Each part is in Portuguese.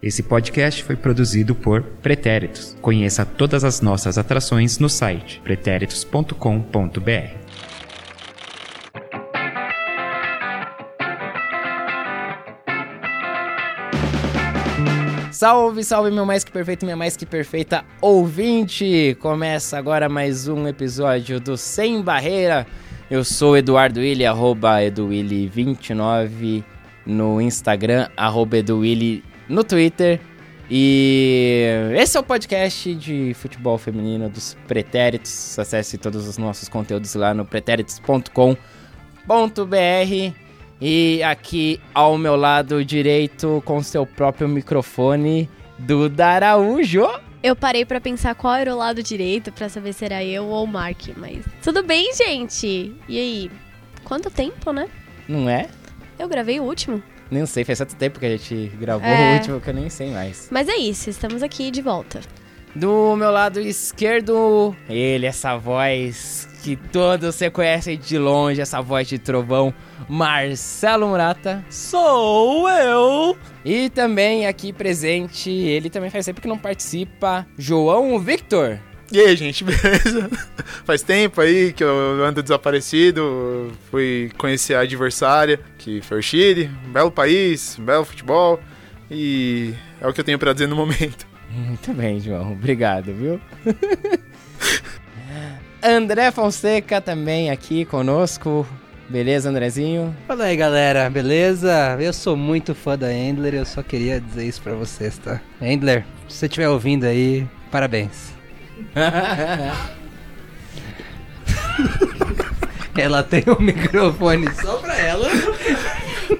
Esse podcast foi produzido por Pretéritos. Conheça todas as nossas atrações no site pretéritos.com.br. Salve, salve, meu mais que perfeito, minha mais que perfeita ouvinte! Começa agora mais um episódio do Sem Barreira. Eu sou Eduardo Willi, arroba EduWilli29 no Instagram, arroba EduWilli no Twitter. E esse é o podcast de futebol feminino dos Pretéritos. Acesse todos os nossos conteúdos lá no pretéritos.com.br. E aqui ao meu lado direito, com seu próprio microfone, Duda Araújo. Eu parei pra pensar qual era o lado direito pra saber se era eu ou o Mark, mas tudo bem, gente. E aí? Quanto tempo, né? Não é? Eu gravei o último. Nem sei, faz tanto tempo que a gente gravou É. o último que eu nem sei mais. Mas é isso, estamos aqui de volta. Do meu lado esquerdo, ele, essa voz que todos você conhecem de longe, essa voz de trovão, Marcelo Murata. Sou eu! E também aqui presente, ele também faz tempo que não participa, João Victor. E aí, gente, beleza? Faz tempo aí que eu ando desaparecido, fui conhecer a adversária, que foi o Chile, um belo país, um belo futebol, e é o que eu tenho pra dizer no momento. Muito bem, João. Obrigado, viu? André Fonseca também aqui conosco. Beleza, Andrezinho? Fala aí galera, beleza? Eu sou muito fã da Endler, eu só queria dizer isso pra vocês, tá? Endler, se você estiver ouvindo aí, parabéns. Ela tem um microfone só pra ela.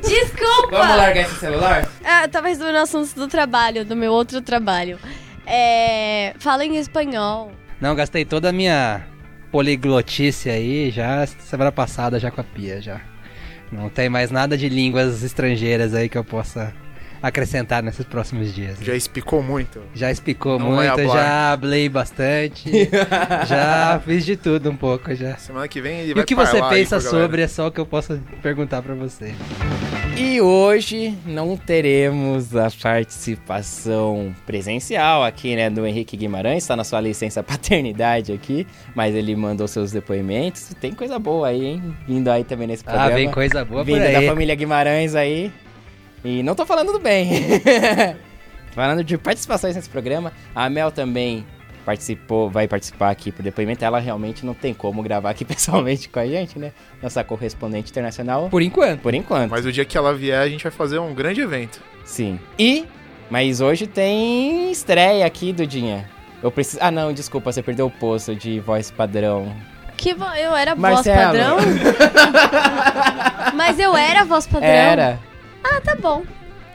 Desculpa! Vamos largar esse celular? Ah, tava resolvendo assuntos do trabalho, do meu outro trabalho. É. Fala em espanhol. Não, gastei toda a minha poliglotice aí já semana passada já com a Pia já. Não tem mais nada de línguas estrangeiras aí que eu possa acrescentar nesses próximos dias. Já explicou muito. Já explicou Não muito, já hablei bastante. já fiz de tudo um pouco já. Semana que vem ele E vai o que você pensa sobre é só o que eu posso perguntar pra você. E hoje não teremos a participação presencial aqui, né, do Henrique Guimarães, está na sua licença paternidade aqui, mas ele mandou seus depoimentos. Tem coisa boa aí, hein? Vindo aí também nesse programa. Ah, vem coisa boa por Vindo da aí. família Guimarães aí. E não tô falando do bem. Falando de participações nesse programa. A Mel também participou, vai participar aqui pro depoimento. Ela realmente não tem como gravar aqui pessoalmente com a gente, né? Nossa correspondente internacional. Por enquanto. Por enquanto. Mas o dia que ela vier, a gente vai fazer um grande evento. Sim. E, mas hoje tem estreia aqui, Dudinha. Eu preciso. Ah, não, desculpa, você perdeu o posto de voz padrão. Que vo... eu era Marcelo. voz padrão? Mas eu era voz padrão? Era. Ah, tá bom.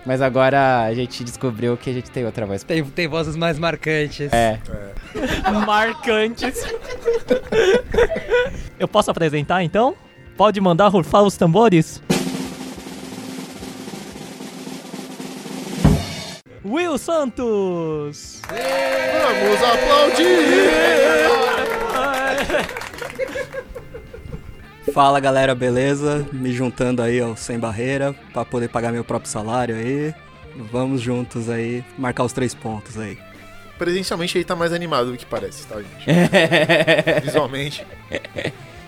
Mas agora a gente descobriu que a gente tem outra voz. Tem, tem vozes mais marcantes. É. marcantes. Eu posso apresentar então? Pode mandar rufar os tambores? Will Santos! Vamos aplaudir! Fala galera, beleza? Me juntando aí ao Sem Barreira pra poder pagar meu próprio salário aí. Vamos juntos aí, marcar os três pontos aí. Presencialmente ele tá mais animado do que parece, tá, gente? Visualmente.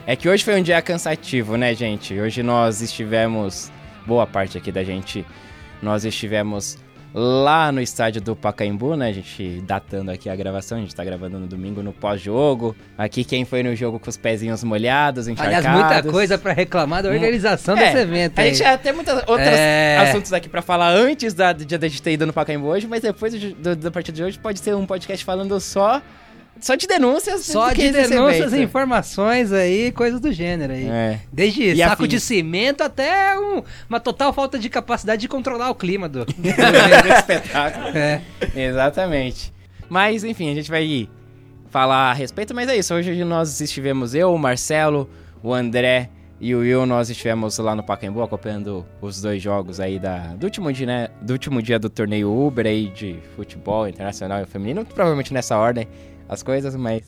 É que hoje foi um dia cansativo, né, gente? Hoje nós estivemos, boa parte aqui da gente, nós estivemos lá no estádio do Pacaembu, né? A gente datando aqui a gravação, a gente tá gravando no domingo no pós-jogo. Aqui quem foi no jogo com os pezinhos molhados, encharcados. Aliás, muita coisa pra reclamar da organização É, desse evento A aí. gente já tem muitos outros É. assuntos aqui pra falar antes da, de a gente ter ido no Pacaembu hoje, mas depois do, do, da partida de hoje pode ser um podcast falando só, só de denúncias. Só de denúncias e informações aí, coisas do gênero aí. É. Desde E saco afins. de cimento até um- uma total falta de capacidade de controlar o clima do. do espetáculo. é. Exatamente. Mas, enfim, a gente vai falar a respeito, mas é isso. Hoje nós estivemos, eu, o Marcelo, o André e o Will, nós estivemos lá no Pacaembu acompanhando os dois jogos aí da, do, último dia, né, do último dia do torneio Uber aí de futebol internacional e feminino. Provavelmente nessa ordem as coisas, mas...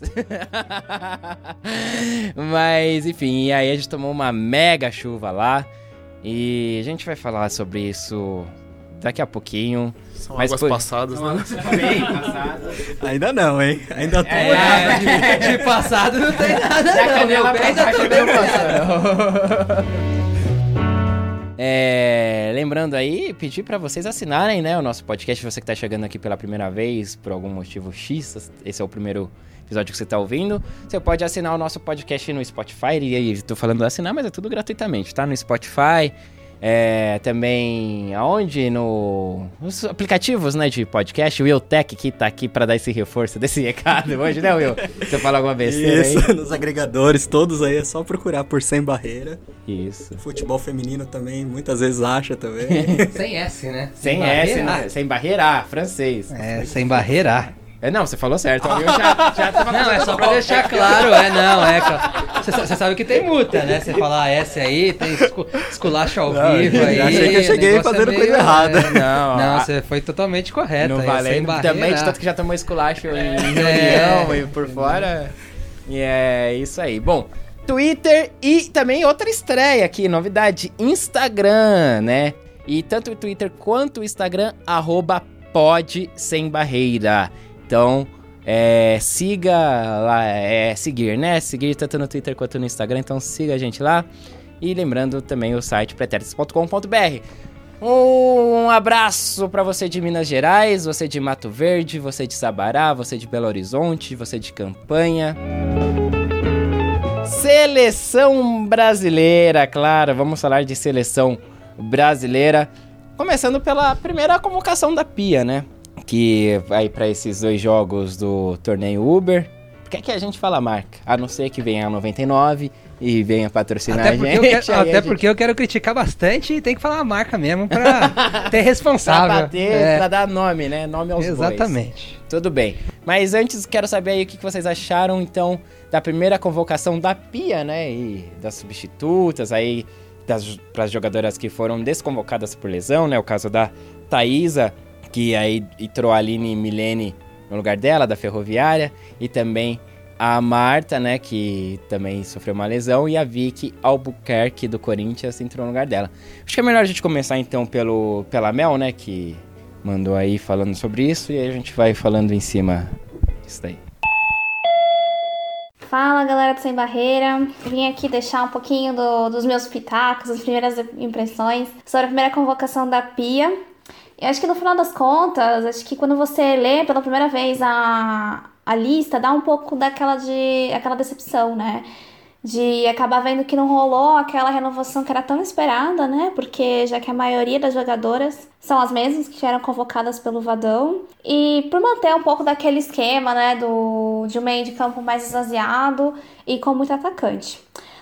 mas, enfim, e aí a gente tomou uma mega chuva lá. E a gente vai falar sobre isso daqui a pouquinho. São Mas águas por- passadas, né? Bem passado. Ainda não, hein? Ainda tô. É, de, de passado não tem nada, não. Meu ainda tô bem É, lembrando aí, pedir pra vocês assinarem, né, o nosso podcast, você que tá chegando aqui pela primeira vez, por algum motivo X, esse é o primeiro episódio que você tá ouvindo, você pode assinar o nosso podcast no Spotify, e aí, tô falando assinar, mas é tudo gratuitamente, tá? No Spotify, é, também, aonde? No, nos aplicativos, né, de podcast, o Will Tech que tá aqui pra dar esse reforço desse recado hoje, né, Will? Você fala alguma besteira aí? Isso, nos agregadores, todos aí, é só procurar por Sem Barreira. Isso. Futebol feminino também, muitas vezes acha também. Sem S, né? Sem barreira. S, né? Sem barreira, francês. É, sem barreira. É, não, você falou certo. Eu já, já tava Não, é só pra deixar claro, é não, é. Você sa- você sabe que tem multa, né? Você falar S aí, tem escu- esculacho ao Não, vivo eu aí. achei que eu cheguei negócio fazendo é coisa errada. Não, Não, a- você foi totalmente correto. Não aí, sem valendo barreira. também, de tanto que já tomou esculacho em É. reunião e por fora. E é isso aí. Bom, Twitter e também outra estreia aqui, novidade, Instagram, né? E tanto o Twitter quanto o Instagram, arroba pode sem barreira. Então, é, siga lá, é seguir, né? Seguir tanto no Twitter quanto no Instagram, então siga a gente lá. E lembrando também o site pretéritos.com.br. Um abraço pra você de Minas Gerais, você de Mato Verde, você de Sabará, você de Belo Horizonte, você de Campanha. Seleção brasileira, claro, vamos falar de seleção brasileira. Começando pela primeira convocação da Pia, né? Que vai pra esses dois jogos do torneio Uber. Por que, que a gente fala marca? A não ser que venha a 99 e venha patrocinar Até a gente. eu quero, até gente- porque eu quero criticar bastante e tem que falar a marca mesmo pra ter responsável. Pra bater, É, pra dar nome, né? Nome aos bois. Exatamente. Tudo bem. Mas antes, quero saber aí o que vocês acharam, então, da primeira convocação da Pia, né? E das substitutas aí, das pras jogadoras que foram desconvocadas por lesão, né? O caso da Thaísa, que aí entrou a Aline Milene no lugar dela, da Ferroviária. E também a Marta, né? Que também sofreu uma lesão. E a Vicky Albuquerque, do Corinthians, entrou no lugar dela. Acho que é melhor a gente começar, então, pelo, pela Mel, né? Que mandou aí falando sobre isso. E aí a gente vai falando em cima disso daí. Fala galera do Sem Barreira, vim aqui deixar um pouquinho do- dos meus pitacos, as primeiras impressões sobre a primeira convocação da Pia. Eu acho que no final das contas, acho que quando você lê pela primeira vez a, a lista, dá um pouco daquela de aquela decepção, né? De acabar vendo que não rolou aquela renovação que era tão esperada, né? Porque já que a maioria das jogadoras são as mesmas que eram convocadas pelo Vadão. E por manter um pouco daquele esquema, né? Do, de um meio de campo mais esvaziado e com muito atacante.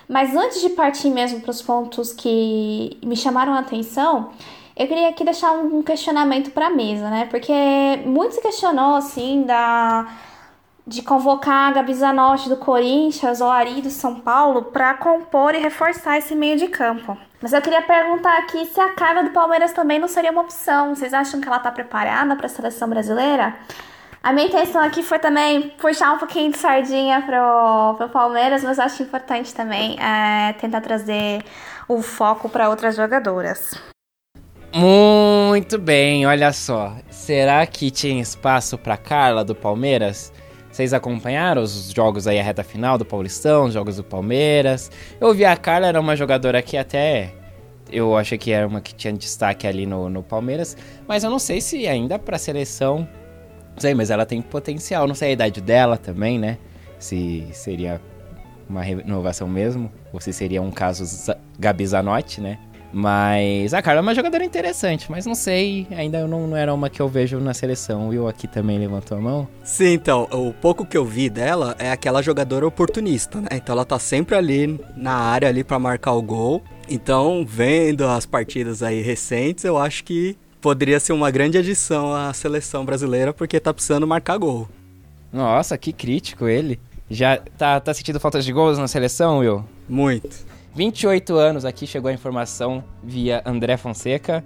Mas antes de partir mesmo para os pontos que me chamaram a atenção, eu queria aqui deixar um questionamento para a mesa, né? Porque muito se questionou, assim, da de convocar a Gabi Zanotti do Corinthians ou Ari do São Paulo para compor e reforçar esse meio de campo. Mas eu queria perguntar aqui se a Carla do Palmeiras também não seria uma opção. Vocês acham que ela tá preparada para a seleção brasileira? A minha intenção aqui foi também puxar um pouquinho de sardinha pro, pro Palmeiras, mas acho importante também é, tentar trazer o foco para outras jogadoras. Muito bem, olha só. Será que tinha espaço pra Carla do Palmeiras? Vocês acompanharam os jogos aí, a reta final do Paulistão, os jogos do Palmeiras? Eu vi a Carla, era uma jogadora que até eu achei que era uma que tinha destaque ali no, no Palmeiras, mas eu não sei se ainda pra seleção. Não sei, mas ela tem potencial. Não sei a idade dela também, né? Se seria uma renovação mesmo, ou se seria um caso Gabi Zanotti, né? Mas a Carla é uma jogadora interessante, mas não sei, ainda não, não era uma que eu vejo na seleção. O Will aqui também levantou a mão. Sim, então, o pouco que eu vi dela é aquela jogadora oportunista, né? Então ela tá sempre ali na área ali para marcar o gol. Então, vendo as partidas aí recentes, eu acho que poderia ser uma grande adição à seleção brasileira porque tá precisando marcar gol. Nossa, que crítico ele. Já tá, tá sentindo falta de gols na seleção, Will? Muito. 28 anos aqui, chegou a informação via André Fonseca.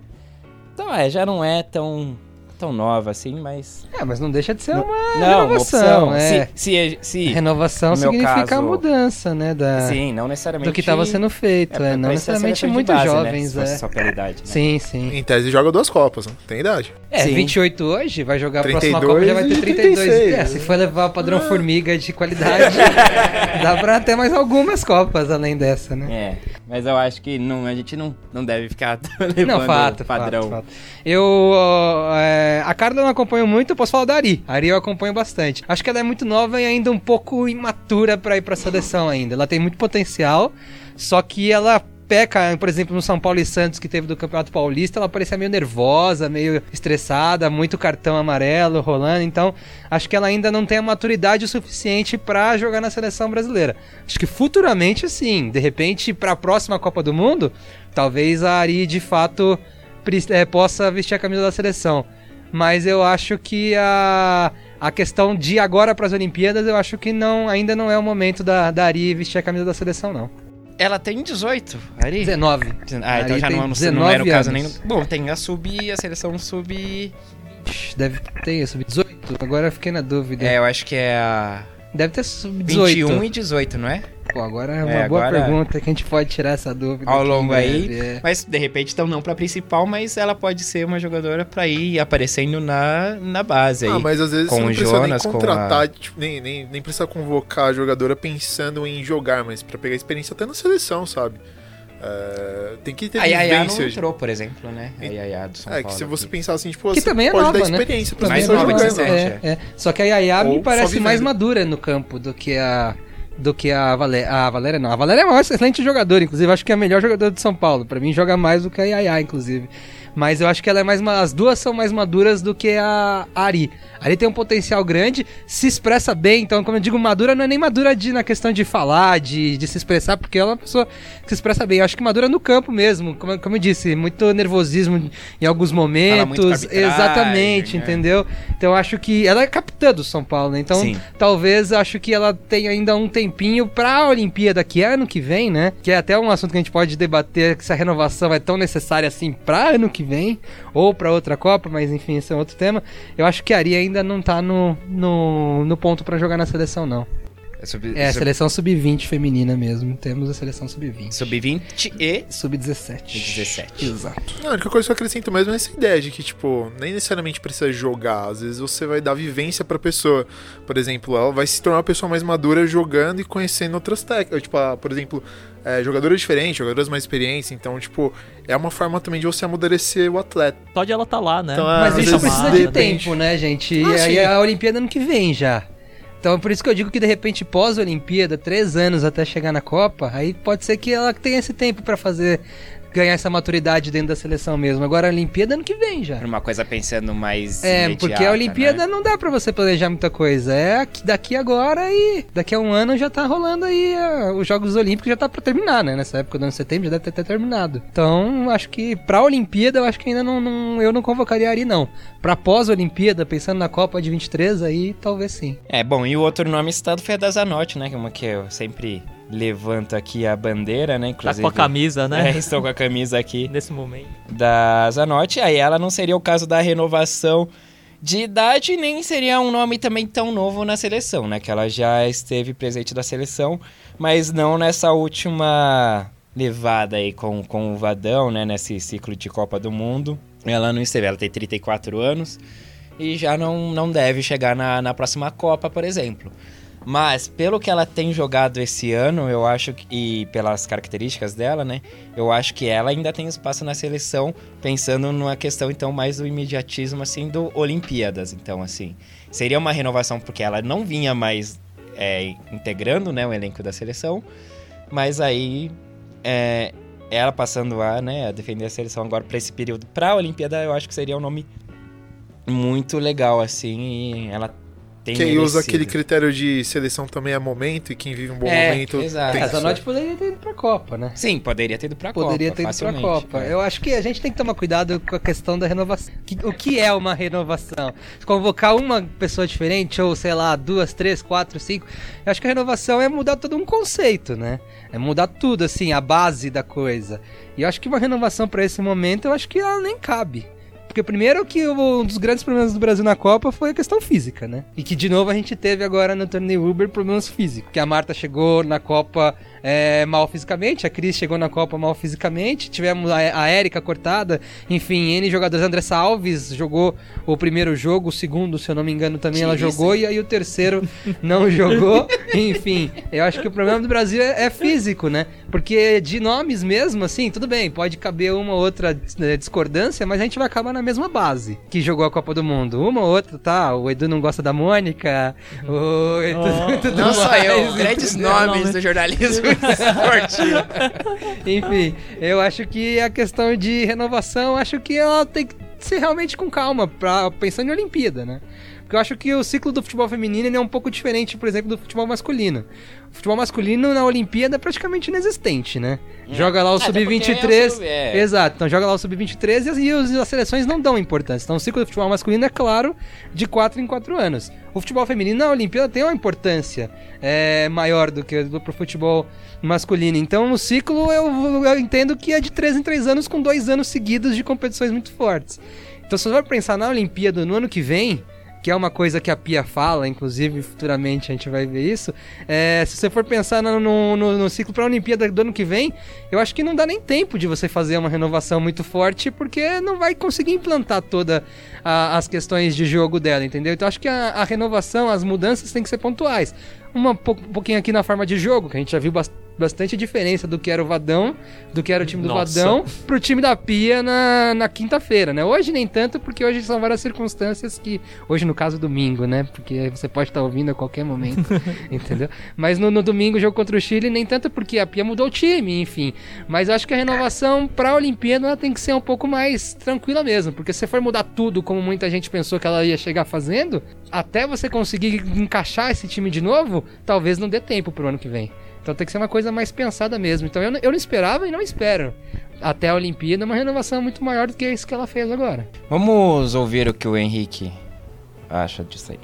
Então, é, já não é tão tão nova assim, mas. É, mas não deixa de ser uma Não, uma renovação. opção. é. Se, se, se, Renovação significa caso- a mudança, né? Da, Sim, não necessariamente. do que estava sendo feito. pra- É, não é necessariamente muito base, né, jovens. se fosse é. Só pela idade. né? Sim, sim. Em tese joga duas Copas, não tem idade. É, Sim. 28 hoje, vai jogar a próxima 32 Copa, já vai ter e 32. 36. É, se for levar o padrão formiga de qualidade, dá pra ter mais algumas Copas além dessa, né? É, mas eu acho que não, a gente não, não deve ficar levando Não, fato, o padrão. fato, fato. Eu, ó, é, a Carla eu não acompanho muito, eu posso falar da Ari. A Ari eu acompanho bastante. Acho que ela é muito nova e ainda um pouco imatura pra ir pra seleção ainda. Ela tem muito potencial, só que ela peca, por exemplo, no São Paulo e Santos que teve do Campeonato Paulista, ela parecia meio nervosa, meio estressada, muito cartão amarelo rolando, então acho que ela ainda não tem a maturidade suficiente pra jogar na seleção brasileira. Acho que futuramente sim, de repente pra próxima Copa do Mundo, talvez a Ari de fato eh, possa vestir a camisa da seleção. Mas eu acho que a, a questão de agora para as Olimpíadas, eu acho que não ainda não é o momento da, da Ari vestir a camisa da seleção, não. Ela tem 18, Ari? 19. Ah, então Ari já tem não, não, 19 não era o caso nem. anos. Bom, tem a sub, a seleção sub. Deve ter sub-18. Agora eu fiquei na dúvida. É, eu acho que é a Deve ter sub-18. 21 e 18, não é? Pô, agora é uma É, boa agora- pergunta que a gente pode tirar essa dúvida. Ao longo aí. breve, é. Mas de repente, então não pra principal, mas ela pode ser uma jogadora pra ir aparecendo na, na base aí. Ah, mas às vezes com você não Jonas, nem contratar, tipo, nem, nem, nem precisa convocar a jogadora pensando em jogar, mas pra pegar experiência até na seleção, sabe? É, tem que ter A Yaya não entrou, por exemplo, né? A Yaya do São É, Paulo. que se você aqui. pensar assim, tipo, Que você também é pode nova, dar né? experiência pra Mais pessoa nova, jogando. 17. É, é. Só que a Yaya me Ou parece só mais madura no campo do que a do que a Valéria. A Valéria não. A Valéria é uma excelente jogadora, inclusive acho que é a melhor jogadora de São Paulo. Pra mim joga mais do que a Yaya, inclusive. Mas eu acho que ela é mais ma- as duas são mais maduras do que a Ari. A Ari tem um potencial grande, se expressa bem, então como eu digo, madura não é nem madura de, na questão de falar, de, de se expressar, porque ela é uma pessoa que se expressa bem. Eu acho que madura no campo mesmo, como, como eu disse, muito nervosismo em alguns momentos. Exatamente, né? entendeu? Então eu acho que ela é capitã do São Paulo, né? Então Sim. talvez acho que ela tenha ainda um tempinho pra Olimpíada, que é ano que vem, né? Que é até um assunto que a gente pode debater se a renovação é tão necessária assim pra ano que vem ou pra outra Copa, mas enfim, esse é outro tema. Eu acho que a Ari ainda não tá no, no, no ponto pra jogar na seleção, não. É sub, É, a sub, seleção sub-20 feminina mesmo. Temos a seleção sub-20. sub-20 e Sub-17. 17. Exato. Não, a única coisa que eu acrescento mesmo é essa ideia de que, tipo, nem necessariamente precisa jogar. Às vezes você vai dar vivência pra pessoa. Por exemplo, ela vai se tornar uma pessoa mais madura jogando e conhecendo outras técnicas. Tipo, por exemplo, é, jogadores diferentes, jogadores mais experientes. Então, tipo, é uma forma também de você amadurecer o atleta. Só de ela tá lá, né? Então, Mas às isso precisa de de tempo, né, gente? E Ah, aí sim. a Olimpíada ano que vem já. Então por isso que eu digo que de repente pós-Olimpíada, três anos até chegar na Copa, aí pode ser que ela tenha esse tempo pra fazer ganhar essa maturidade dentro da seleção mesmo. Agora a Olimpíada ano que vem já. Uma coisa pensando mais. É, imediata, porque a Olimpíada né? não dá pra você planejar muita coisa. É aqui- daqui agora e daqui a um ano já tá rolando aí ah, os Jogos Olímpicos já tá pra terminar, né? Nessa época do ano de setembro já deve ter, ter terminado. Então, acho que pra Olimpíada eu acho que ainda não, não- eu não convocaria a Ari não. Pra pós-Olimpíada, pensando na Copa de 23 aí, talvez sim. É, bom, e o outro nome citado foi a da Zanotti, né? que é Uma que eu sempre levanto aqui a bandeira, né? Tá Inclusive. com a camisa, né? É, estou com a camisa aqui Nesse momento. da Zanotti. Aí ela não seria o caso da renovação de idade, nem seria um nome também tão novo na seleção, né? Que ela já esteve presente da seleção, mas não nessa última levada aí com, com o Vadão, né? Nesse ciclo de Copa do Mundo. Ela não esteve, ela tem 34 anos e já não, não deve chegar na, na próxima Copa, por exemplo. Mas, pelo que ela tem jogado esse ano, eu acho que. E pelas características dela, né? Eu acho que ela ainda tem espaço na seleção, pensando numa questão, então, mais do imediatismo, assim, do Olimpíadas. Então, assim, seria uma renovação, porque ela não vinha mais é, integrando, né, o elenco da seleção. Mas aí. é, ela passando a, né, a defender a seleção agora para esse período para a Olimpíada, eu acho que seria um nome muito legal, assim, e ela Quem usa aquele critério de seleção também é momento, e quem vive um bom É, momento. exato. tem A Zanotti poderia ter ido pra Copa, né? Sim, poderia ter ido pra Poderia Copa. ter ido pra facilmente, Copa. é. Eu acho que a gente tem que tomar cuidado com a questão da renovação. O que é uma renovação? Se convocar uma pessoa diferente, ou sei lá, duas, três, quatro, cinco. Eu acho que a renovação é mudar todo um conceito, né? É mudar tudo, assim, a base da coisa. E eu acho que uma renovação pra esse momento, eu acho que ela nem cabe. Porque primeiro que um dos grandes problemas do Brasil na Copa foi a questão física, né? E que de novo a gente teve agora no torneio Uber problemas físicos. Que a Marta chegou na Copa é, mal fisicamente, a Cris chegou na Copa mal fisicamente, tivemos a, a Érica cortada, enfim, N jogadores. André Alves jogou o primeiro jogo, o segundo, se eu não me engano, também ela jogou, e aí o terceiro não jogou. enfim, eu acho que o problema do Brasil é, é, físico, né? Porque de nomes mesmo, assim, tudo bem, pode caber uma ou outra né, discordância, mas a gente vai acabar na mesma base que jogou a Copa do Mundo. Uma ou outra, tá? O Edu não gosta da Mônica, o Edu, oh, tudo não mais, só eu, grandes nomes do jornalismo esportivo. Enfim, eu acho que a questão de renovação, acho que ela tem que ser realmente com calma, pra, pensando em Olimpíada, né? Porque eu acho que o ciclo do futebol feminino é um pouco diferente, por exemplo, do futebol masculino. O futebol masculino na Olimpíada é praticamente inexistente, né? É. Joga lá o ah, sub-23. É. Exato, então joga lá o sub-23 e, e as seleções não dão importância. Então o ciclo do futebol masculino é claro de 4 em 4 anos. O futebol feminino na Olimpíada tem uma importância é, maior do que do pro futebol masculino. Então o ciclo eu, eu entendo que é de 3 em 3 anos com dois anos seguidos de competições muito fortes. Então se você vai pensar na Olimpíada no ano que vem, que é uma coisa que a Pia fala, inclusive futuramente a gente vai ver isso. É, se você for pensar no, no, no ciclo para a Olimpíada do ano que vem, eu acho que não dá nem tempo de você fazer uma renovação muito forte, porque não vai conseguir implantar todas as questões de jogo dela, entendeu? Então acho que a, a renovação, as mudanças têm que ser pontuais uma, um pouquinho aqui na forma de jogo, que a gente já viu bastante diferença do que era o Vadão, do que era o time do Nossa. Vadão, pro time da Pia na, na quinta-feira, né? Hoje nem tanto, porque hoje são várias circunstâncias que. Hoje, no caso, domingo, né? Porque você pode estar ouvindo a qualquer momento, entendeu? Mas no, no domingo, jogo contra o Chile, nem tanto porque a Pia mudou o time, enfim. Mas eu acho que a renovação pra Olimpíada ela tem que ser um pouco mais tranquila mesmo, porque se for mudar tudo, como muita gente pensou que ela ia chegar fazendo, até você conseguir encaixar esse time de novo, talvez não dê tempo pro ano que vem. Então tem que ser uma coisa mais pensada mesmo. Então eu, eu não esperava e não espero. Até a Olimpíada, uma renovação muito maior do que isso que ela fez agora. Vamos ouvir o que o Henrique acha disso aí.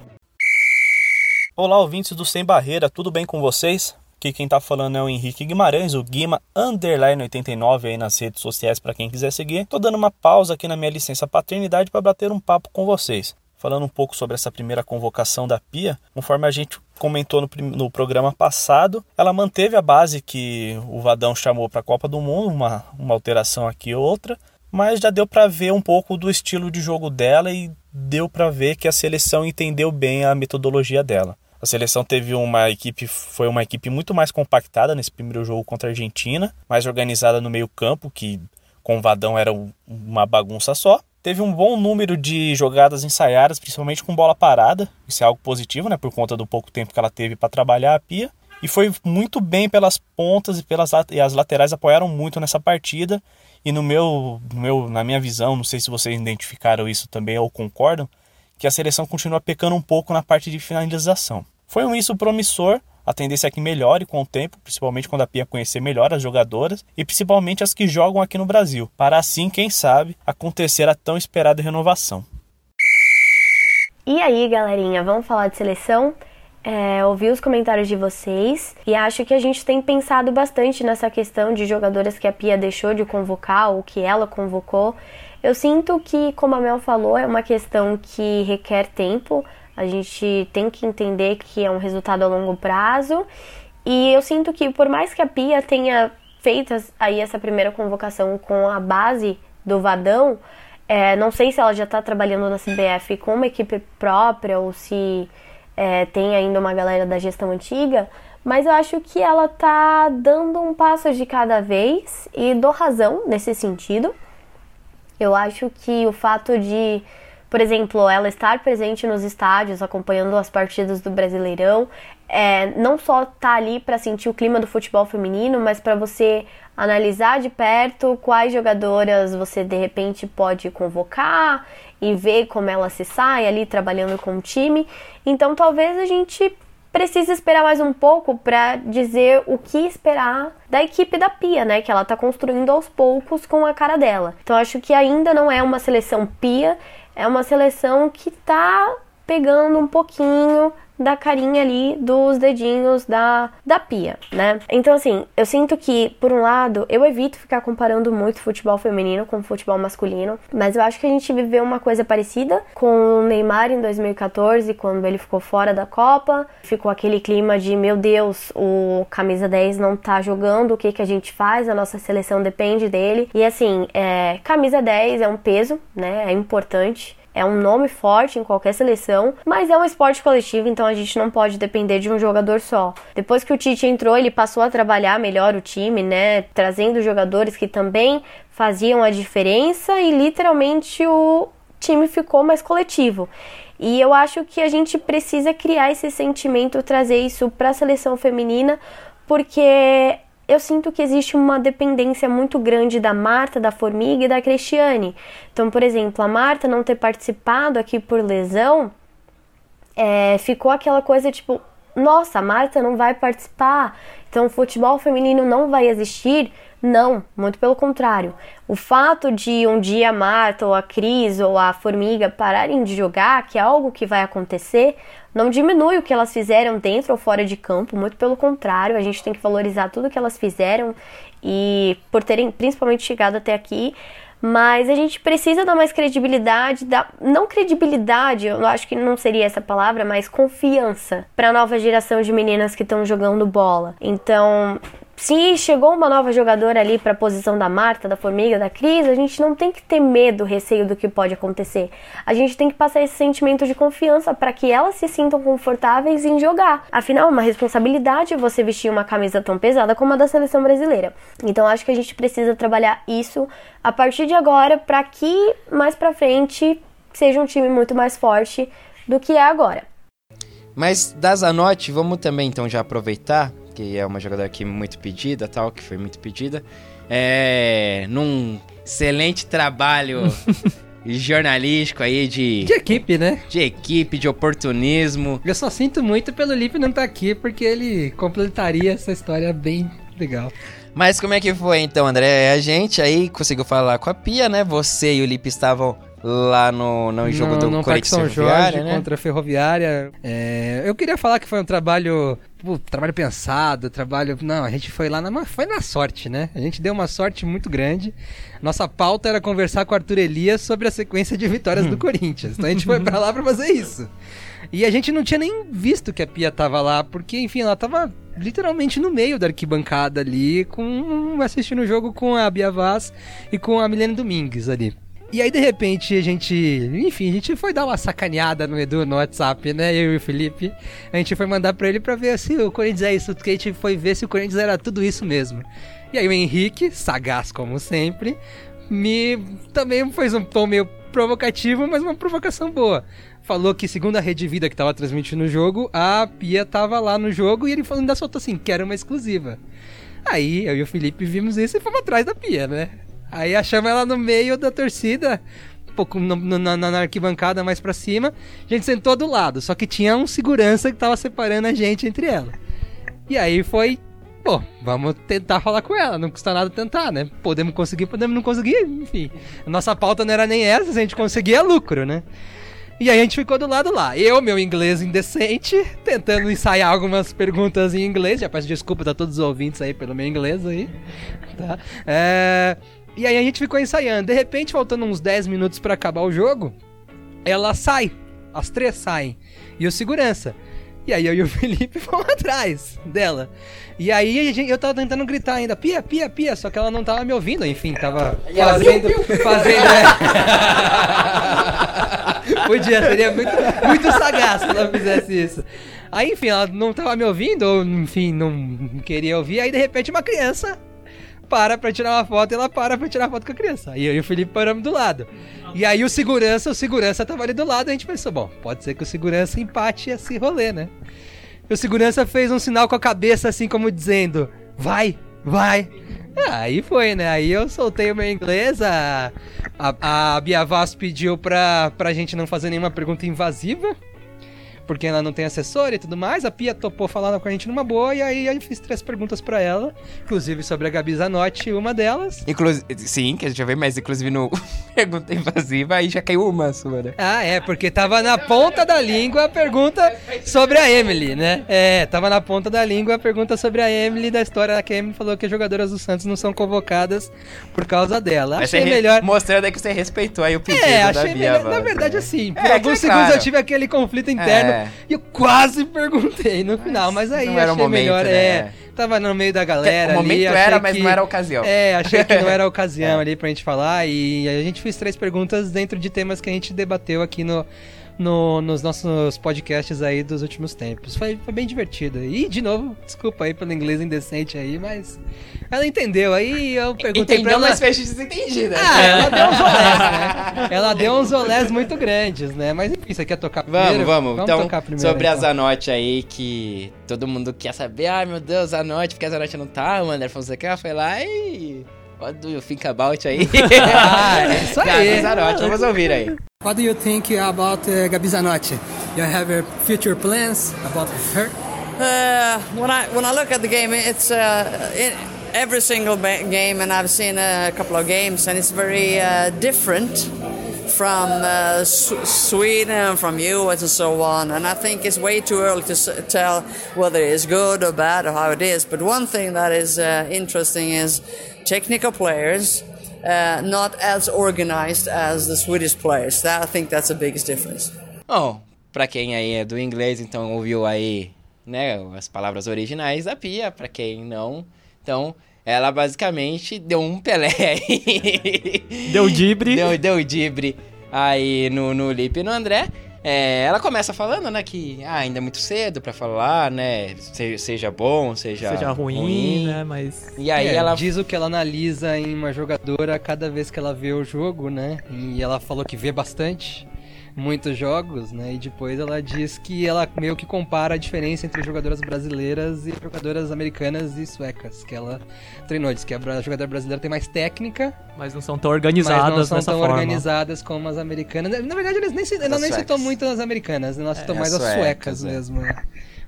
Olá, ouvintes do Sem Barreira, tudo bem com vocês? Aqui quem tá falando é o Henrique Guimarães, o Guima Underline 89 aí nas redes sociais para quem quiser seguir. Tô dando uma pausa aqui na minha licença paternidade para bater um papo com vocês falando um pouco sobre essa primeira convocação da Pia, conforme a gente comentou no, no programa passado, ela manteve a base que o Vadão chamou para a Copa do Mundo, uma, uma alteração aqui ou outra, mas já deu para ver um pouco do estilo de jogo dela e deu para ver que a seleção entendeu bem a metodologia dela. A seleção teve uma equipe, foi uma equipe muito mais compactada nesse primeiro jogo contra a Argentina, mais organizada no meio-campo, que com o Vadão era uma bagunça só. Teve um bom número de jogadas ensaiadas, principalmente com bola parada. Isso é algo positivo, né? Por conta do pouco tempo que ela teve para trabalhar a pia. E foi muito bem pelas pontas e pelas e as laterais apoiaram muito nessa partida. E no meu, no meu, na minha visão, não sei se vocês identificaram isso também ou concordam, que a seleção continua pecando um pouco na parte de finalização. Foi um isso promissor, a tendência é que melhore com o tempo, principalmente quando a Pia conhecer melhor as jogadoras e principalmente as que jogam aqui no Brasil, para assim, quem sabe, acontecer a tão esperada renovação. E aí, galerinha, vamos falar de seleção? É, ouvi os comentários de vocês e acho que a gente tem pensado bastante nessa questão de jogadoras que a Pia deixou de convocar ou que ela convocou. Eu sinto que, como a Mel falou, é uma questão que requer tempo. A gente tem que entender que é um resultado a longo prazo. E eu sinto que por mais que a Pia tenha feito aí essa primeira convocação com a base do Vadão, é, não sei se ela já está trabalhando na CBF com uma equipe própria ou se é, tem ainda uma galera da gestão antiga, mas eu acho que ela está dando um passo de cada vez e dou razão nesse sentido. Eu acho que o fato de por exemplo, ela estar presente nos estádios, acompanhando as partidas do Brasileirão, é, não só tá ali para sentir o clima do futebol feminino, mas para você analisar de perto quais jogadoras você de repente pode convocar e ver como ela se sai ali trabalhando com o time. Então, talvez a gente precise esperar mais um pouco para dizer o que esperar da equipe da Pia, né? Que ela tá construindo aos poucos com a cara dela. Então acho que ainda não é uma seleção Pia, é uma seleção que está pegando um pouquinho da carinha ali dos dedinhos da, da pia, né? Então, assim, eu sinto que, por um lado, eu evito ficar comparando muito futebol feminino com futebol masculino, mas eu acho que a gente viveu uma coisa parecida com o Neymar em 2014, quando ele ficou fora da Copa, ficou aquele clima de, meu Deus, o camisa 10 não tá jogando, o que que a gente faz? A nossa seleção depende dele. E assim, é, camisa 10 é um peso, né? É importante é um nome forte em qualquer seleção, mas é um esporte coletivo, então a gente não pode depender de um jogador só. Depois que o Tite entrou, ele passou a trabalhar melhor o time, né, trazendo jogadores que também faziam a diferença e literalmente o time ficou mais coletivo. E eu acho que a gente precisa criar esse sentimento, trazer isso para a seleção feminina, porque eu sinto que existe uma dependência muito grande da Marta, da Formiga e da Cristiane. Então, por exemplo, a Marta não ter participado aqui por lesão, é, ficou aquela coisa tipo, nossa, a Marta não vai participar, então o futebol feminino não vai existir. Não, muito pelo contrário. O fato de um dia a Marta ou a Cris ou a Formiga pararem de jogar, que é algo que vai acontecer, não diminui o que elas fizeram dentro ou fora de campo, muito pelo contrário, a gente tem que valorizar tudo que elas fizeram e por terem principalmente chegado até aqui. Mas a gente precisa dar mais credibilidade, não credibilidade, eu acho que não seria essa palavra, mas confiança para a nova geração de meninas que estão jogando bola. Então, se chegou uma nova jogadora ali para a posição da Marta, da Formiga, da Cris, a gente não tem que ter medo, receio do que pode acontecer. A gente tem que passar esse sentimento de confiança para que elas se sintam confortáveis em jogar. Afinal, é uma responsabilidade você vestir uma camisa tão pesada como a da seleção brasileira. Então, acho que a gente precisa trabalhar isso a partir de agora para que mais para frente seja um time muito mais forte do que é agora. Mas da Zanotti, vamos também então já aproveitar que é uma jogadora aqui muito pedida, tal, que foi muito pedida. É, num excelente trabalho jornalístico aí de... De equipe, né? De equipe, de oportunismo. Eu só sinto muito pelo Lipe não estar tá aqui, porque ele completaria essa história bem legal. Mas como é que foi então, André? A gente aí conseguiu falar com a Pia, né? Você e o Lipe estavam lá no, no jogo no, do no Corinthians São Jorge né? contra a Ferroviária. É, eu queria falar que foi um trabalho, pô, trabalho pensado, trabalho, não, a gente foi lá na foi na sorte, né? A gente deu uma sorte muito grande. Nossa pauta era conversar com o Arthur Elias sobre a sequência de vitórias do Corinthians. Então a gente foi para lá para fazer isso. E a gente não tinha nem visto que a Pia tava lá, porque enfim, ela tava literalmente no meio da arquibancada ali, com assistindo o jogo com a Bia Vaz e com a Milene Domingues ali. E aí, de repente, a gente. Enfim, a gente foi dar uma sacaneada no Edu no WhatsApp, né? Eu e o Felipe. A gente foi mandar pra ele pra ver se o Corinthians é isso. Que a gente foi ver se o Corinthians era tudo isso mesmo. E aí o Henrique, sagaz como sempre, me também fez um tom meio provocativo, mas uma provocação boa. Falou que, segundo a Rede Vida que tava transmitindo o jogo, a Pia tava lá no jogo e ele falou, ainda soltou assim, que era uma exclusiva. Aí eu e o Felipe vimos isso e fomos atrás da Pia, né? Aí achamos ela no meio da torcida, um pouco no, no, na, na, arquibancada mais pra cima. A gente sentou do lado, só que tinha um segurança que tava separando a gente entre ela. E aí foi, pô, vamos tentar falar com ela, não custa nada tentar, né? Podemos conseguir, podemos não conseguir, enfim. A nossa pauta não era nem essa, se a gente conseguia é lucro, né? E aí a gente ficou do lado lá. Eu, meu inglês indecente, tentando ensaiar algumas perguntas em inglês. Já peço desculpa a todos os ouvintes aí pelo meu inglês aí. Tá? É... E aí a gente ficou ensaiando. De repente, faltando uns 10 minutos para acabar o jogo, ela sai. As três saem. E o segurança. E aí eu e o Felipe fomos atrás dela. E aí gente, eu tava tentando gritar ainda, pia, pia, pia, só que ela não tava me ouvindo, enfim, tava fazendo. fazendo é. Podia, seria muito, muito sagaz se ela fizesse isso. Aí, enfim, ela não tava me ouvindo, ou enfim, não queria ouvir, aí de repente uma criança para pra tirar uma foto e ela para pra tirar foto com a criança. Aí eu e o Felipe paramos do lado. E aí o segurança, o segurança tava ali do lado, a gente pensou, bom, pode ser que o segurança empate esse rolê, né? E o segurança fez um sinal com a cabeça, assim como dizendo, vai, vai. Aí foi, né? Aí eu soltei o meu inglês, a, a, a Bia Vaz pediu pra, pra gente não fazer nenhuma pergunta invasiva. Porque ela não tem assessora e tudo mais. A Pia topou falando com a gente numa boa, e aí eu fiz três perguntas pra ela, inclusive sobre a Gabi Zanotti, uma delas. Inclusive, sim, que a gente já veio, mas inclusive no pergunta invasiva aí já caiu uma sua, né? Ah, é, porque tava na ponta da língua a pergunta sobre a Emily, né? É, tava na ponta da língua a pergunta sobre a Emily, da história que a Emily falou que as jogadoras do Santos não são convocadas por causa dela. Mas Achei melhor. Mostrando aí que você respeitou aí o pedido É, da achei Bia melhor. Na verdade, assim, por É, alguns é segundos claro. eu tive aquele conflito interno É. e eu quase perguntei no final, mas aí não era o achei momento, melhor. né? É, tava no meio da galera. O ali, momento achei era, mas que- não era a ocasião. É, achei que não era a ocasião É. ali pra gente falar. E a gente fez três perguntas dentro de temas que a gente debateu aqui no. No- nos nossos podcasts aí dos últimos tempos. Foi, foi bem divertido. E, de novo, desculpa aí pelo inglês indecente aí, mas ela entendeu. Aí eu perguntei pra Entendeu, ela... mas fez desentendida. Ah, ela deu uns olés, né? Ela deu uns olés muito grandes, né? Mas enfim, você quer tocar Vamos, primeiro? vamos. então, tocar primeiro, sobre a então. Zanotti aí, que todo mundo quer saber. Ai, meu Deus, Zanotti, porque a Zanotti não tá. O André Fonseca foi lá e... What do you think about aí? Ah, é isso aí. Da Zanotti, vamos ouvir aí. What do you think about uh, Gabi Zanotti? You have uh, future plans about her? Uh, when I when I look at the game, it's uh, in every single game, and I've seen a couple of games, and it's very uh, different from uh, Sw- Sweden, from US, and so on. And I think it's way too early to s- tell whether it's good or bad or how it is. But one thing that is uh, interesting is technical players. Uh, not as organized as the Swedish players. That, I think that's the biggest difference. Bom, pra quem aí é do inglês, então ouviu aí, né, as palavras originais da Pia, pra quem não, então ela basicamente deu um Pelé aí. Deu dibre. Deu, deu dibre aí no, no Lipe e no André. É, ela começa falando, né, que ah, ainda é muito cedo pra falar, né, se- seja bom, seja, Seja ruim, né? Mas. E aí É, ela diz o que ela analisa em uma jogadora cada vez que ela vê o jogo, né? E ela falou que vê bastante, muitos jogos, né? E depois ela diz que ela meio que compara a diferença entre jogadoras brasileiras e jogadoras americanas e suecas que ela treinou. Diz que a jogadora brasileira tem mais técnica, Mas não são tão mas organizadas não são tão forma. organizadas como as americanas. Na verdade, eles nem, ela nem citou muito as americanas, né? ela citou É, mais as as suecas, suecas é. mesmo. né?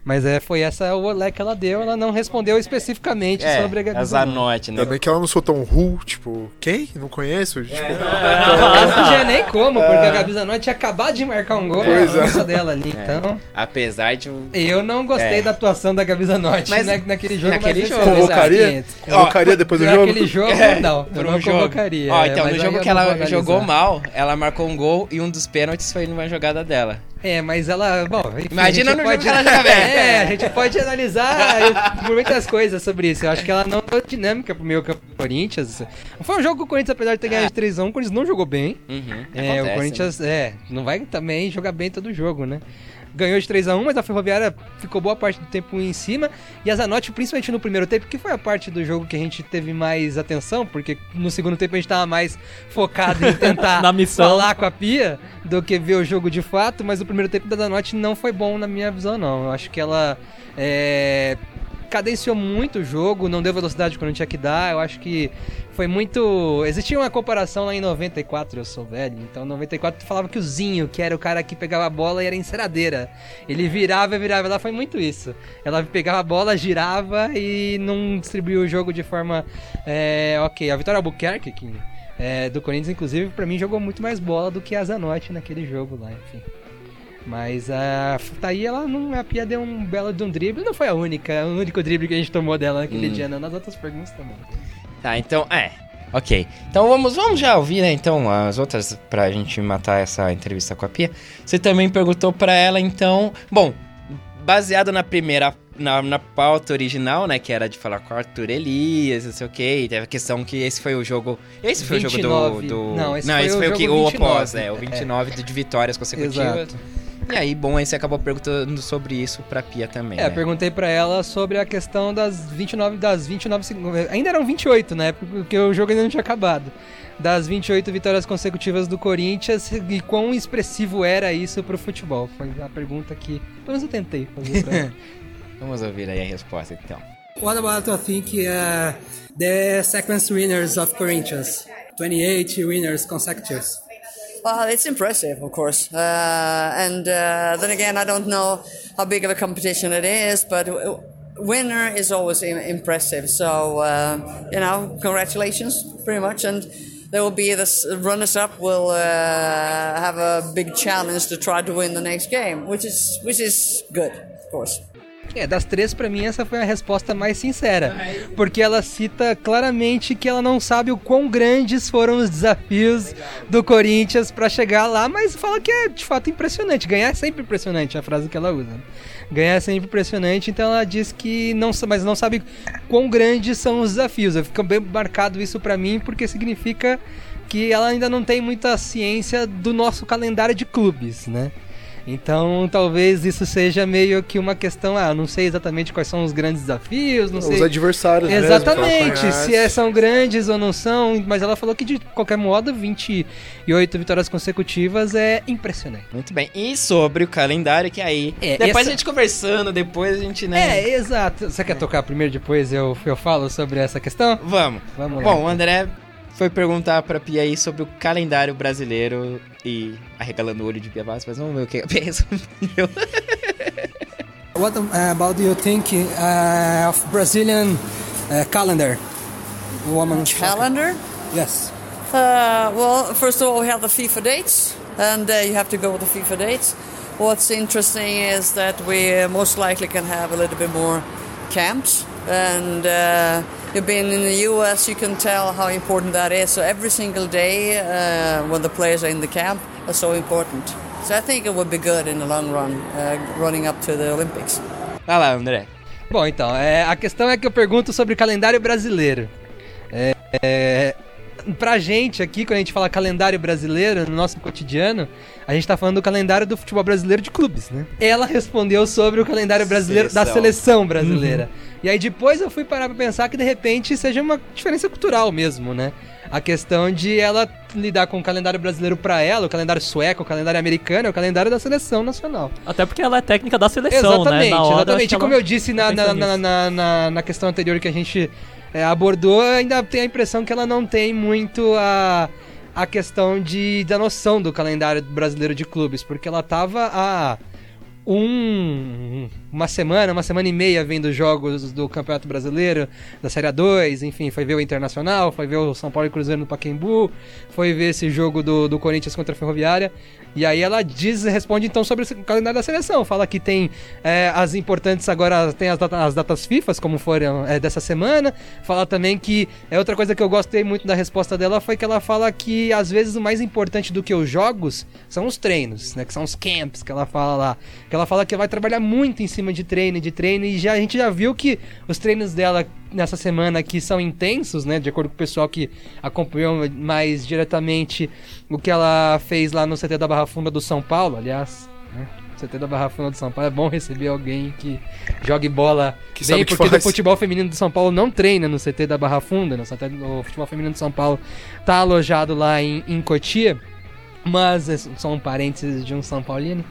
Mas é, foi essa o olé que ela deu, ela não respondeu especificamente é, sobre a Gabi Zanotti. Né? Ainda bem que ela não soltou um Ru, tipo, quem? Não conheço? Tipo, Não podia nem como, porque a Gabi Zanotti tinha acabado de marcar um gol Pois na é. cabeça dela ali. Então, Apesar de eu não gostei É. da atuação da Gabi Zanotti Mas na, naquele jogo. naquele mas jogo, é Convocaria? 500. Convocaria depois do jogo? Naquele jogo, É, não. Eu um não jogo. convocaria. Ó, é, então, no jogo que ela jogou mal, ela marcou um gol e um dos pênaltis foi numa jogada dela. É, mas ela. Bom, enfim, Imagina no jogo pode, que ela. É, a gente pode analisar muitas coisas sobre isso. Eu acho que ela não deu dinâmica pro meio campo do Corinthians. Foi um jogo que o Corinthians, apesar de ter ganhado de 3x1, o Corinthians não jogou bem. Uhum, É, acontece, o Corinthians, é, não vai também jogar bem todo jogo, né? Ganhou de 3x1, mas a Ferroviária ficou boa parte do tempo em cima. E a Zanotti, principalmente no primeiro tempo, que foi a parte do jogo que a gente teve mais atenção, porque no segundo tempo a gente tava mais focado em tentar Na missão. falar com a Pia do que ver o jogo de fato. Mas o primeiro tempo da Zanotti não foi bom na minha visão, não. Eu acho que ela é, cadenciou muito o jogo, não deu velocidade quando tinha que dar. Eu acho que foi muito. Existia uma comparação lá em 94, eu sou velho. Então, em 94 falava que o Zinho, que era o cara que pegava a bola e era enceradeira. Ele virava e virava. Ela foi muito isso. Ela pegava a bola, girava e não distribuiu o jogo de forma. é, ok. A Vitória Albuquerque, que. é, do Corinthians, inclusive, pra mim jogou muito mais bola do que a Zanotti naquele jogo lá, enfim. Mas a tá aí ela não. A Pia deu um belo de um drible. Não foi a única, o único drible que a gente tomou dela naquele Hum. dia, não. Nas outras perguntas também. Tá, então, é. Ok. Então vamos, vamos já ouvir, né, então, as outras pra gente matar essa entrevista com a Pia. Você também perguntou pra ela, então... Bom, baseado na primeira... Na, na pauta original, né, que era de falar com o Arthur Elias, não sei o que, teve a questão que esse foi o jogo... Esse foi o jogo 29. do... do... Não, esse foi o o jogo que... O 29. após, é, o 29 de vitórias consecutivas. Exato. E aí, bom, aí você acabou perguntando sobre isso pra Pia também, É, né? perguntei pra ela sobre a questão das 29, das 29 segundos. Ainda eram 28, né? Porque o jogo ainda não tinha acabado. Das 28 vitórias consecutivas do Corinthians e quão expressivo era isso pro futebol. Foi a pergunta que. Pelo menos eu tentei fazer pra ela. Vamos ouvir aí a resposta, então. What about I think uh, the sequence winners of Corinthians? 28 winners consecutives. Uh, it's impressive, of course. Uh, and uh, then again, I don't know how big of a competition it is, but winner is always im- impressive. So, uh, you know, congratulations, pretty much. And there will be this runners up will uh, have a big challenge to try to win the next game, which is which is good, of course. É, das três, pra mim, essa foi a resposta mais sincera. Porque ela cita claramente que ela não sabe o quão grandes foram os desafios do Corinthians pra chegar lá, mas fala que é de fato impressionante. Ganhar é sempre impressionante, a frase que ela usa. Ganhar é sempre impressionante, então ela diz que não, mas não sabe quão grandes são os desafios. Fica bem marcado isso pra mim, porque significa que ela ainda não tem muita ciência do nosso calendário de clubes, né? Então, talvez isso seja meio que uma questão, ah, não sei exatamente quais são os grandes desafios, não Os sei. adversários mesmo, Exatamente, conhece. se é- são grandes ou não são, mas ela falou que de qualquer modo, 28 vitórias consecutivas é impressionante. Muito bem. E sobre o calendário, que aí. É, depois essa- a gente conversando, depois a gente, né? É, exato. Você quer tocar primeiro, depois eu, eu falo sobre essa questão? Vamos. Vamos lá. Bom, o André foi perguntar pra Pia aí sobre o calendário brasileiro e arregalando o olho de Pia Vaz, mas vamos ver o que a Pia respondeu. What uh, about do you think uh, of Brazilian uh, calendar? Woman Calendar? Yes. Uh, well, first of all, we have the FIFA dates, and uh, you have to go with the FIFA dates. What's interesting is that we uh, most likely can have a little bit more camps, and uh, you've been in the US, you can tell how important that is. So every single day uh, when the players are in the camp are so important. So I think it would be good in the long run, uh, running up to the Olympics. Vai lá, André. Bom, então, é, a questão é que eu pergunto sobre o calendário brasileiro. É, é, pra gente aqui, quando a gente fala calendário brasileiro, no nosso cotidiano, a gente tá falando do calendário do futebol brasileiro de clubes, né? Ela respondeu sobre o calendário brasileiro da Seleção. seleção brasileira. E aí depois eu fui parar pra pensar que de repente seja uma diferença cultural mesmo, né? A questão de ela lidar com o calendário brasileiro pra ela, o calendário sueco, o calendário americano, é o calendário da seleção nacional. Até porque ela é técnica da seleção, Exatamente, né? Na hora, exatamente. acho que Como ela eu disse na, na, na, na- na questão anterior que a gente é, abordou, ainda tenho a impressão que ela não tem muito a, a questão de, da noção do calendário brasileiro de clubes, porque ela tava há um, uma semana, uma semana e meia vendo jogos do Campeonato Brasileiro, da Série A2, enfim, foi ver o Internacional, foi ver o São Paulo e Cruzeiro no Pacaembu, foi ver esse jogo do, do Corinthians contra a Ferroviária, e aí ela diz, responde então sobre o calendário da seleção, fala que tem é, as importantes agora, tem as, data- as datas FIFA, como foram é, dessa semana, fala também que, é outra coisa que eu gostei muito da resposta dela, foi que ela fala que às vezes o mais importante do que os jogos são os treinos, né, que são os camps que ela fala lá, que ela fala que vai trabalhar muito em cima de treino, de treino, e já a gente já viu que os treinos dela nessa semana aqui são intensos, né, de acordo com o pessoal que acompanhou mais diretamente o que ela fez lá no CT da Barra Funda do São Paulo, aliás, né, CT da Barra Funda do São Paulo, é bom receber alguém que jogue bola Que bem, porque o futebol feminino do São Paulo não treina no CT da Barra Funda, né, o futebol feminino do São Paulo tá alojado lá em, em Cotia, mas é só um parênteses de um São Paulino.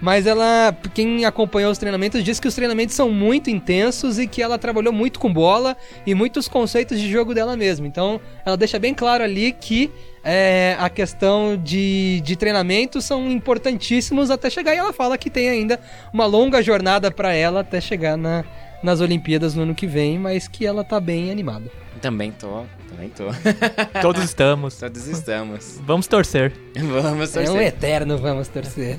Mas ela, quem acompanhou os treinamentos, disse que os treinamentos são muito intensos e que ela trabalhou muito com bola e muitos conceitos de jogo dela mesma. Então, ela deixa bem claro ali que é, a questão de, de treinamento são importantíssimos até chegar. E ela fala que tem ainda uma longa jornada para ela até chegar na, nas Olimpíadas no ano que vem, mas que ela tá bem animada. Também tô, também tô. Todos estamos. Todos estamos. Vamos torcer. Vamos É um torcer. eterno, vamos torcer.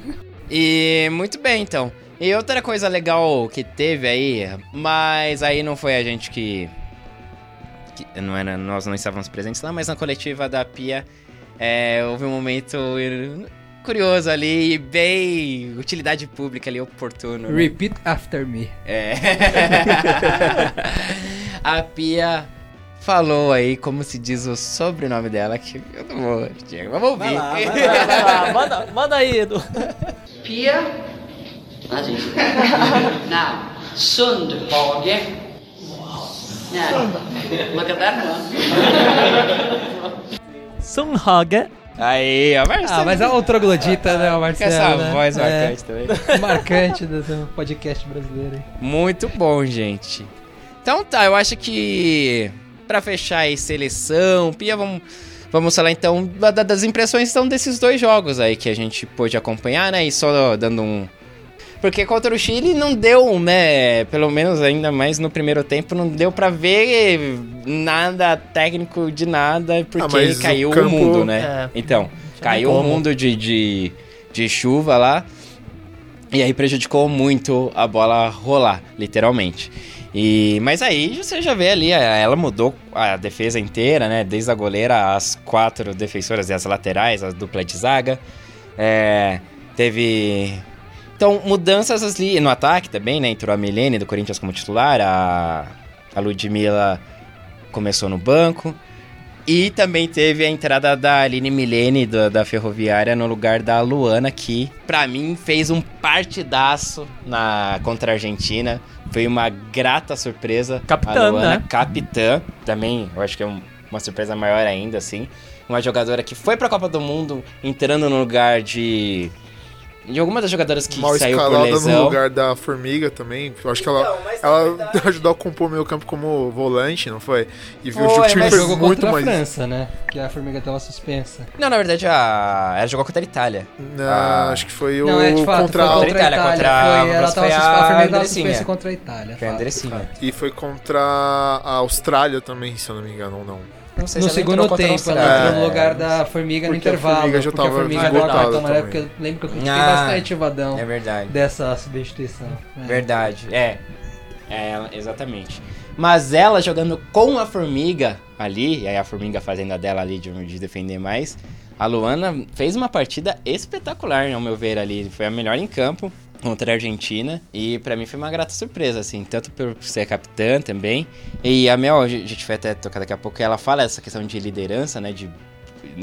E muito bem, então. E outra coisa legal que teve aí, mas aí não foi a gente que. que não era, nós não estávamos presentes lá, mas na coletiva da Pia é, houve um momento curioso ali, bem utilidade pública ali, oportuno. né? Repeat after me. É. a Pia falou aí como se diz o sobrenome dela, que eu não vou. Diego, vamos ouvir. Vai lá, vai lá, vai lá. Manda, manda aí, Edu. Pia. Now, Sundhage. Now, look at that one. Sunhage. Aí, ó, Marcelo. Ah, mas é o troglodita, né, o Marcelo? essa né? voz É. marcante também. marcante do, podcast brasileiro. aí. Muito bom, gente. Então tá, eu acho que pra fechar aí seleção, Pia, vamos vamos falar então da- da- das impressões então, desses dois jogos aí que a gente pôde acompanhar, né? E só dando um. Porque contra o Chile não deu, né? Pelo menos ainda mais no primeiro tempo, não deu pra ver nada técnico de nada, porque o caiu o, campo- mundo, né? É. Então, caiu o mundo de, de, de chuva lá. E aí prejudicou muito a bola rolar, literalmente. E, mas aí você já vê ali, ela mudou a defesa inteira, né? Desde a goleira, as quatro defensoras e as laterais, a dupla de zaga. É, teve. Então, mudanças ali no ataque também, né? Entrou a Milene do Corinthians como titular, a, a Ludmilla começou no banco. E também teve a entrada da Aline Milene da, da Ferroviária no lugar da Luana, que pra mim fez um partidaço na, contra a Argentina. Foi uma grata surpresa. Capitã, a Luana, né? Capitã, também, eu acho que é um- uma surpresa maior ainda, assim. Uma jogadora que foi pra Copa do Mundo entrando no lugar de. De alguma das jogadoras que Mal saiu por escalada lesão. no lugar da Formiga também. Eu acho que ela, ela ajudou a compor o meio campo como volante, não foi? E viu o time foi jogou muito contra mais. a França, né? Que a formiga tava suspensa. Não, na verdade, a... ela jogou contra a Itália. Não, Ah. acho que foi o Não, é de fato, contra foi a contra a Itália, Itália. contra a- foi, ela tava foi sus- a a formiga tava suspensa contra a Itália. Foi a Andressinha. E foi contra a Austrália também, se eu não me engano, ou não. Não sei No segundo tempo, ela entrou no É, lugar da formiga no Porque a intervalo. Formiga já porque a tava formiga esgotada deu cartão amarelo, também. porque eu lembro que eu critiquei Ah, bastante o Vadão É verdade. dessa substituição. É. Verdade, é. É, exatamente. Mas ela jogando com a formiga ali, e aí a formiga fazendo a dela ali de, de defender mais, a Luana fez uma partida espetacular, ao meu ver, ali. Foi a melhor em campo contra a Argentina. E pra mim foi uma grata surpresa, assim, tanto por ser capitã também. E a Mel, a gente vai até tocar daqui a pouco, ela fala essa questão de liderança, né? De,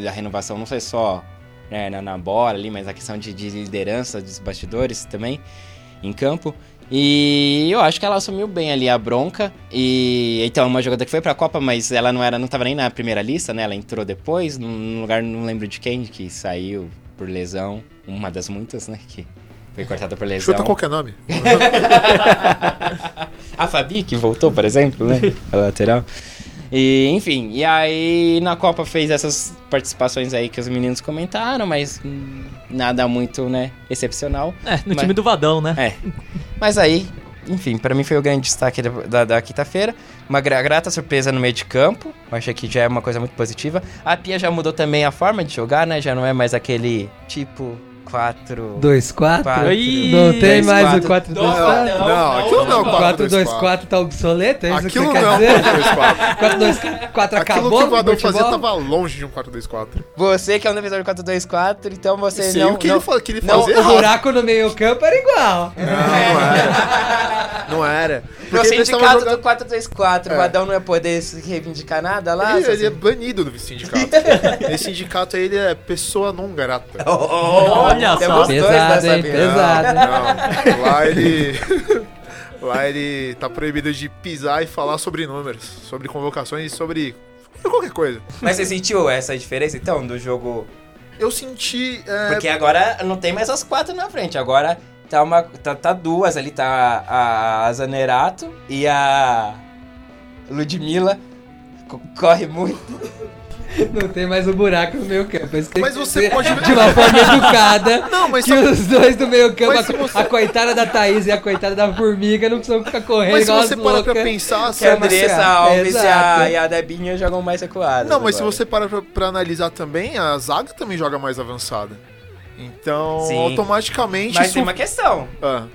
da renovação, não sei só né, na, na bola ali, mas a questão de, de liderança dos bastidores também em campo. E eu acho que ela assumiu bem ali a bronca. E então, uma jogadora que foi pra Copa, mas ela não era, não tava nem na primeira lista, né? Ela entrou depois, num lugar, não lembro de quem, que saiu por lesão. Uma das muitas, né? Que foi cortada por lesão. Chuta qualquer nome. a Fabi, que voltou, por exemplo, né? A lateral. E, enfim, e aí na Copa fez essas participações aí que os meninos comentaram, mas hum, nada muito, né, excepcional. É, no Mas- time do Vadão, né? É. Mas aí, enfim, pra mim foi o grande destaque da, da, da quinta-feira. Uma gra- grata surpresa no meio de campo. Achei que já é uma coisa muito positiva. A Pia já mudou também a forma de jogar, né? Já não é mais aquele tipo 4. 2-4? Quatro. Ih, Não tem Dois, mais quatro. o 4-2-4? Não, Não, aquilo não é o 4-2-4 tá obsoleto, é isso Aquilo que você não quer é um dizer? 4-2-4. 4-2-4 Aquilo acabou que o no Vador fazia tava longe de um 4-2-4. Você que é um defensor de 4-2-4, então você Sim, não. o que não, ele, fa- que ele não, fazia O buraco no meio campo era igual. Não, não era. Não era. Tava sindicato jogando- do 4-2-4, É. o Vadão não ia poder se reivindicar nada lá? Ele, seu ele é assim? banido do sindicato. Esse sindicato aí, ele é pessoa não grata. Olha Temos só. dois Pesado, dessa hein? vez. Pesado. Não, lá ele. lá ele tá proibido de pisar e falar sobre números, sobre convocações e sobre qualquer coisa. Mas você sentiu essa diferença então do jogo? Eu senti. é, Porque agora não tem mais as quatro na frente, agora tá uma. tá, tá duas ali, tá a, a Zanerato e a Ludmilla. co- Corre muito. Não tem mais o buraco no meio campo. Isso tem Mas que você pode- De uma forma educada. Não, mas que sabe- os dois do meio campo, se a, você- a coitada da Thaís e a coitada da formiga, não precisam ficar correndo Mas se você parar pra pensar, Que a Andressa Alves e a, e a Debinha jogam mais recuadas. Não, mas se agora. você parar pra, pra analisar também, a zaga também joga mais avançada. Então, Sim. automaticamente. Mas isso- tem uma questão. Ah.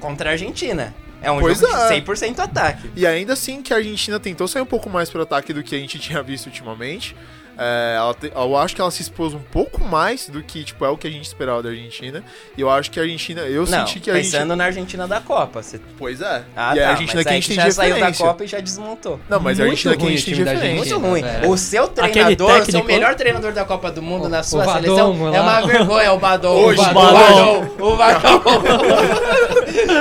Contra a Argentina. É um Pois jogo é. de 100% ataque. E ainda assim que a Argentina tentou sair um pouco mais pro ataque do que a gente tinha visto ultimamente. É, ela te- eu acho que ela se expôs um pouco mais do que tipo, é o que a gente esperava da Argentina. E eu acho que a Argentina. Eu não, senti que a pensando Argentina. na Argentina da Copa. Você... Pois é. Ah, e tá, a Argentina mas que a gente tem já saiu da. Copa e já desmontou. Não, mas a Muito Argentina que a gente o tem referência. Muito Argentina, ruim. velho. O seu treinador, o seu melhor treinador da Copa do Mundo na sua o seleção é uma vergonha, o Badon. Hoje, o o Badon. O Badon.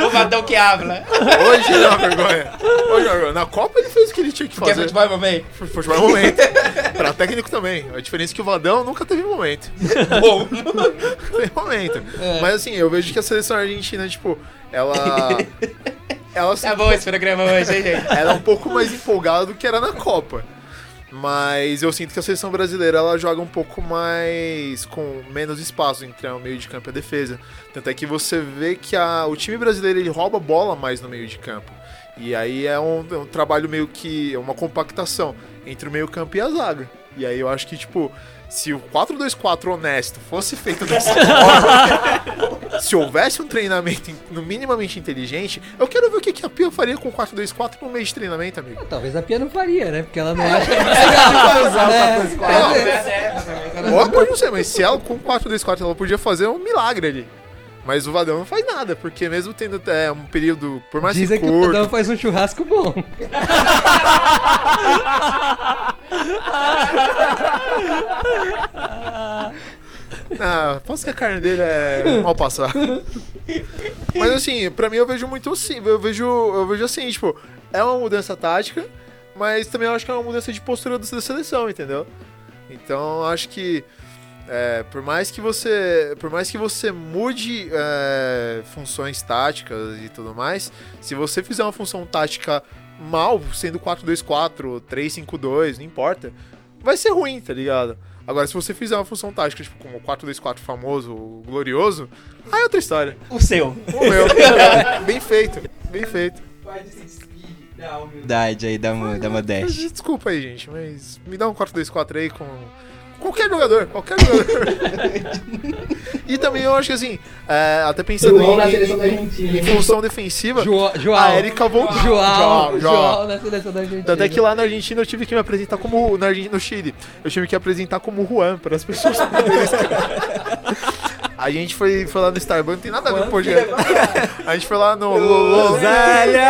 o Badon que habla. Hoje é uma vergonha. Hoje é uma vergonha. Na Copa ele fez o que ele tinha que Porque é fazer. futebol, mamãe. Futebol é momento. pra técnico também. A diferença é que o Vadão nunca teve momento. Bom. Tem momento. Mas assim, eu vejo que a seleção argentina, tipo, ela. ela Tá bom esse programa hoje, hein, gente? ela é um pouco mais empolgada do que era na Copa. Mas eu sinto que a seleção brasileira ela joga um pouco mais com menos espaço entre o meio de campo e a defesa. Tanto é que você vê que a, o time brasileiro ele rouba a bola mais no meio de campo. E aí é um, é um trabalho meio que. é uma compactação entre o meio campo e a zaga. E aí eu acho que, tipo, se o 4-2-4 honesto fosse feito dessa forma, se houvesse um treinamento in- no minimamente inteligente, eu quero ver o que, que a Pia faria com o 4-2-4 no meio de treinamento, amigo. Talvez a Pia não faria, né? Porque ela não acha que é legal usar o É, 4-2-4. Ou pode não ser, mas se ela com 4-2-4 ela podia fazer um milagre ali. Mas o Vadão não faz nada, porque mesmo tendo é, um período, por mais Dizem que que o curto, Padão faz um churrasco bom. Ah, posso que a carne dele é mal passar. Mas assim, pra mim eu vejo muito assim, eu vejo, eu vejo assim, tipo, é uma mudança tática, mas também eu acho que é uma mudança de postura da seleção, entendeu? Então acho que é, por mais que você, por mais que você mude é, funções táticas e tudo mais, se você fizer uma função tática mal, sendo 4-2-4, 3-5-2, não importa, vai ser ruim, tá ligado? Agora, se você fizer uma função tática, tipo, como o 4-2-4 famoso, glorioso, aí é outra história. O seu. O meu. bem feito, bem feito. Humildade aí da, da modéstia. Desculpa aí, gente, mas me dá um 4-2-4 aí com qualquer jogador, qualquer jogador. e também eu acho que assim, é, até pensando João em, na seleção da em- Argentina. em função defensiva, João, João. a Erika voltou. João, João, João na seleção da Argentina. Tanto é que lá na Argentina eu tive que me apresentar como. Na Argentina, no Chile, eu tive que apresentar como Juan para as pessoas poderem A gente foi, foi lá no Starbucks, não tem nada a ver com o podcast. A gente foi lá no. Los, Groselha!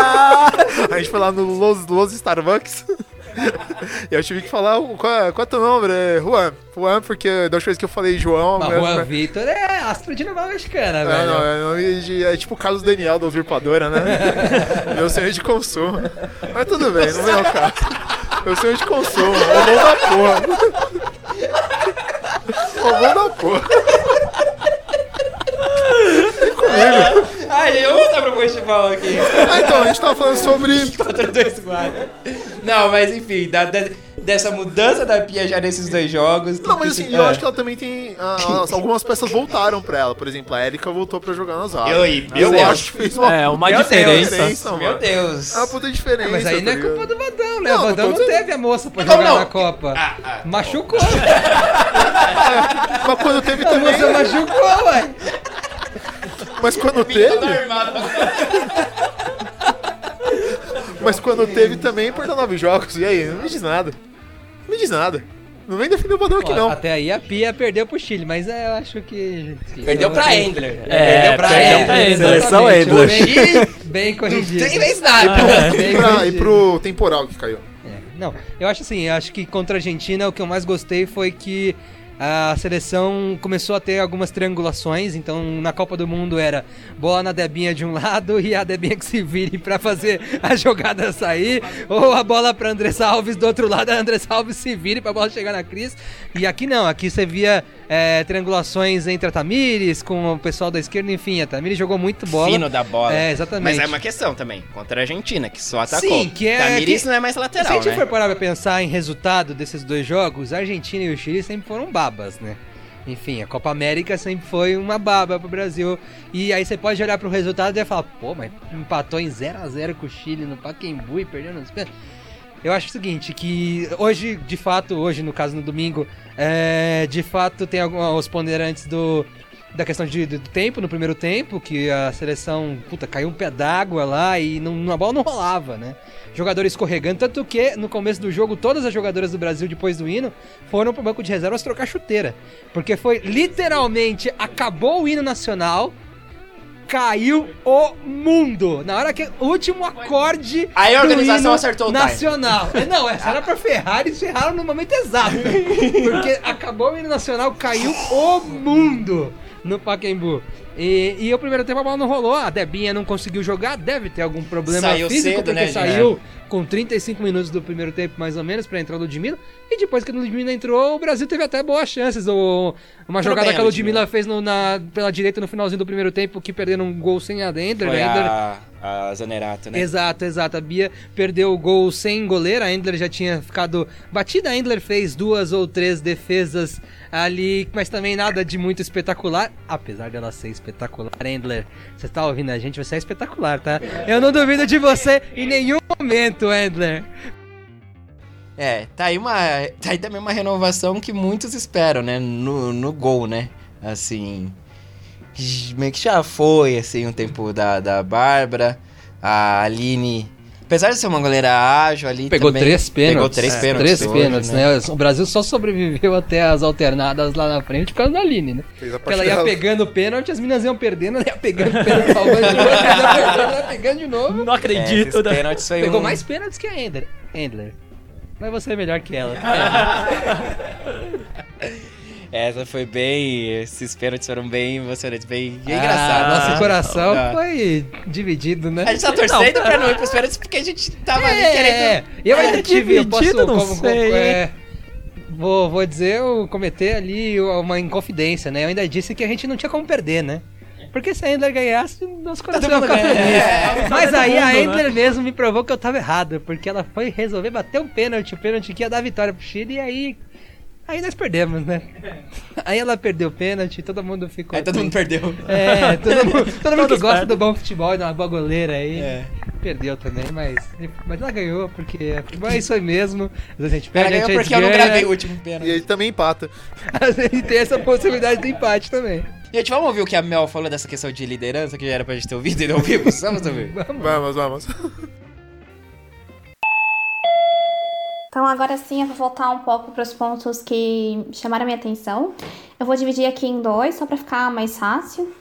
A gente foi lá no Los, Los Starbucks. Eu tive que falar o- qual, é- qual é teu nome? É Juan. Juan, porque das coisas que eu falei João. Mas mas- Juan mas- Vitor é astro de novela mexicana, é, velho. não, é, nome de, é tipo o Carlos Daniel da Usurpadora, né? Meu sonho de consumo. Mas tudo bem, não vem ao caso. Meu sonho de consumo. O bom da porra. O bom da porra. Vem comigo. Ai, eu vou voltar pro futebol aqui. Ah, então, a gente tava falando sobre. 4, 2, 4. Não, mas enfim, da- da- dessa mudança da Pia já nesses dois jogos. Não, mas assim, eu Ah. acho que ela também tem. ah, algumas peças voltaram pra ela. Por exemplo, a Erika voltou pra jogar nas áreas. Eu- e- eu Deus. acho que fez uma, É, uma diferença. mano. Meu Deus. É uma puta diferença. Mas aí não é tá culpa do Vadão, né? Não, o não Vadão não, dizendo- teve a moça pra Não, jogar não. na Copa. Ah, Machucou. Mas quando teve A também. moça machucou, ué. Mas quando teve. Mas quando teve também, perdeu nove jogos. E aí? Não me diz nada. Não me diz nada. Não vem defender o Badão aqui, não. Até aí a Pia perdeu pro Chile, mas é, eu acho que. Perdeu pra Endler. É, perdeu pra perdeu pra Endler. Endler. Seleção Endler. Bem, bem corrigido. Não tem mais nada. Bem E, pra- e pro temporal que caiu. É, não, eu acho assim, eu acho que contra a Argentina o que eu mais gostei foi que a seleção começou a ter algumas triangulações, então na Copa do Mundo era bola na Debinha de um lado e a Debinha que se vire pra fazer a jogada sair, ou a bola pra Andressa Alves do outro lado, a Andressa Alves se vire pra bola chegar na Cris. E aqui não, aqui você via é, triangulações entre a Tamires com o pessoal da esquerda, enfim, a Tamires jogou muito bola. Fino da bola. É, exatamente. Mas é uma questão também, contra a Argentina, que só atacou. Sim, que é. Tamires que- não é mais Se a lateral, gente né? for parar pra pensar em resultado desses dois jogos, a Argentina e o Chile sempre foram babas, né? Enfim, a Copa América sempre foi uma baba pro Brasil. E aí você pode olhar pro resultado e falar, pô, mas empatou em 0 a 0 com o Chile no Pacaembu e perdeu nos pênaltis. Eu acho o seguinte, que hoje, de fato, hoje no caso no domingo, é, de fato tem alguns ponderantes do, da questão de, do tempo, no primeiro tempo, que a seleção, puta, caiu um pé d'água lá e não, a bola não rolava, né? Jogadores escorregando, tanto que no começo do jogo todas as jogadoras do Brasil, depois do hino, foram pro banco de reservas trocar chuteira. Porque foi literalmente, acabou o hino nacional, caiu o mundo. Na hora que o último acorde. Aí a organização acertou o time. Nacional. Não, essa era pra Ferrari, eles ferraram no momento exato. Porque acabou o hino nacional, caiu o mundo no Pacaembu. E, e o primeiro tempo a bola não rolou, a Debinha não conseguiu jogar, deve ter algum problema Saiu físico, cedo, porque né, saiu com 35 minutos do primeiro tempo, mais ou menos, pra entrar o Ludmilla. E depois que o Ludmilla entrou, o Brasil teve até boas chances. O, uma Entrou jogada bem que a Ludmilla Ludmilla. fez no- na, pela direita no finalzinho do primeiro tempo, que perderam um gol sem a Endler. Foi a Endler a, a Zanerato, né? Exato, exato. A Bia perdeu o gol sem goleiro. A Endler já tinha ficado batida. A Endler fez duas ou três defesas ali, mas também nada de muito espetacular. Apesar dela ser espetacular, Endler, você tá ouvindo a gente? Você é espetacular, tá? Eu não duvido de você em nenhum momento, Endler. É, tá aí, uma, tá aí também uma renovação que muitos esperam, né? No, no gol, né? Assim. Meio que já foi, assim, um tempo da, da Bárbara. A Aline. Apesar de ser uma goleira ágil ali. Pegou também, três pênaltis. Pegou três É, pênaltis. Três hoje, pênaltis, né? O Brasil só sobreviveu até as alternadas lá na frente por causa da Aline, né? Fez a Porque ela ia pegando pênalti, as minas iam perdendo, ela ia pegando pênalti, salvando de novo, ela ia perdendo, ela ia pegando de novo. Não acredito. esses né? pênaltis foi Pegou um- mais pênaltis que a Endler. Endler. Mas você é melhor que ela. Essa foi bem. Esses pênaltis foram bem emocionantes, bem, Ah, engraçados. Nosso coração Ah. foi dividido, né? A gente tá torcendo pra não ir pros pênaltis porque a gente tava ali É, querendo. eu ainda É, tive, eu posso, não como- como- sei. é, vou, vou dizer, eu cometer ali uma inconfidência, né? Eu ainda disse que a gente não tinha como perder, né? Porque se a Endler ganhasse, nosso coração ia ficar ganha. feliz. É, Mas aí a né? Endler mesmo me provou que eu tava errado, porque ela foi resolver bater um pênalti, o pênalti que ia dar vitória pro Chile, e aí... Aí nós perdemos, né? Aí ela perdeu o pênalti, todo mundo ficou... Aí todo mundo perdeu. É, todo mundo, todo mundo que gosta perdem. do bom futebol e uma boa goleira aí. É. Perdeu também, mas, mas ela ganhou, porque futebol é isso aí mesmo. Às a gente Ela perde, a ganhou gente porque eu não ganha. gravei o último E pênalti. ele também empata. Vezes tem essa possibilidade do empate também. Gente, vamos ouvir o que a Mel falou dessa questão de liderança que já era pra gente ter ouvido e não ouvimos? Vamos ouvir. Vamos, vamos. Então agora sim eu vou voltar um pouco para os pontos que chamaram a minha atenção. Eu vou dividir aqui em dois, só para ficar mais fácil.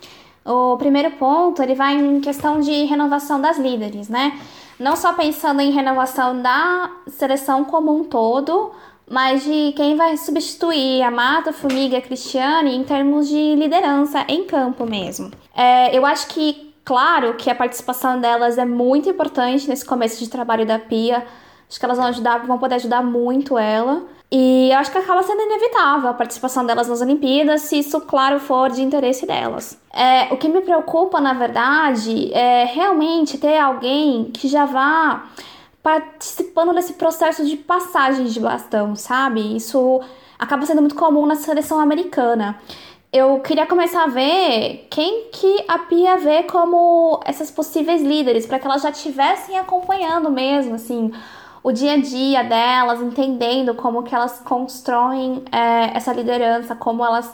O primeiro ponto, ele vai em questão de renovação das líderes, né? Não só pensando em renovação da seleção como um todo, mas de quem vai substituir a Mata, Formiga, a Cristiane em termos de liderança em campo mesmo. É, eu acho que, claro, que a participação delas é muito importante nesse começo de trabalho da Pia. Acho que elas vão ajudar, vão poder ajudar muito ela. E eu acho que acaba sendo inevitável a participação delas nas Olimpíadas, se isso, claro, for de interesse delas. É, o que me preocupa, na verdade, é realmente ter alguém que já vá participando desse processo de passagem de bastão, sabe? Isso acaba sendo muito comum na seleção americana. Eu queria começar a ver quem que a Pia vê como essas possíveis líderes, para que elas já estivessem acompanhando mesmo, assim, o dia a dia delas, entendendo como que elas constroem é, essa liderança, como elas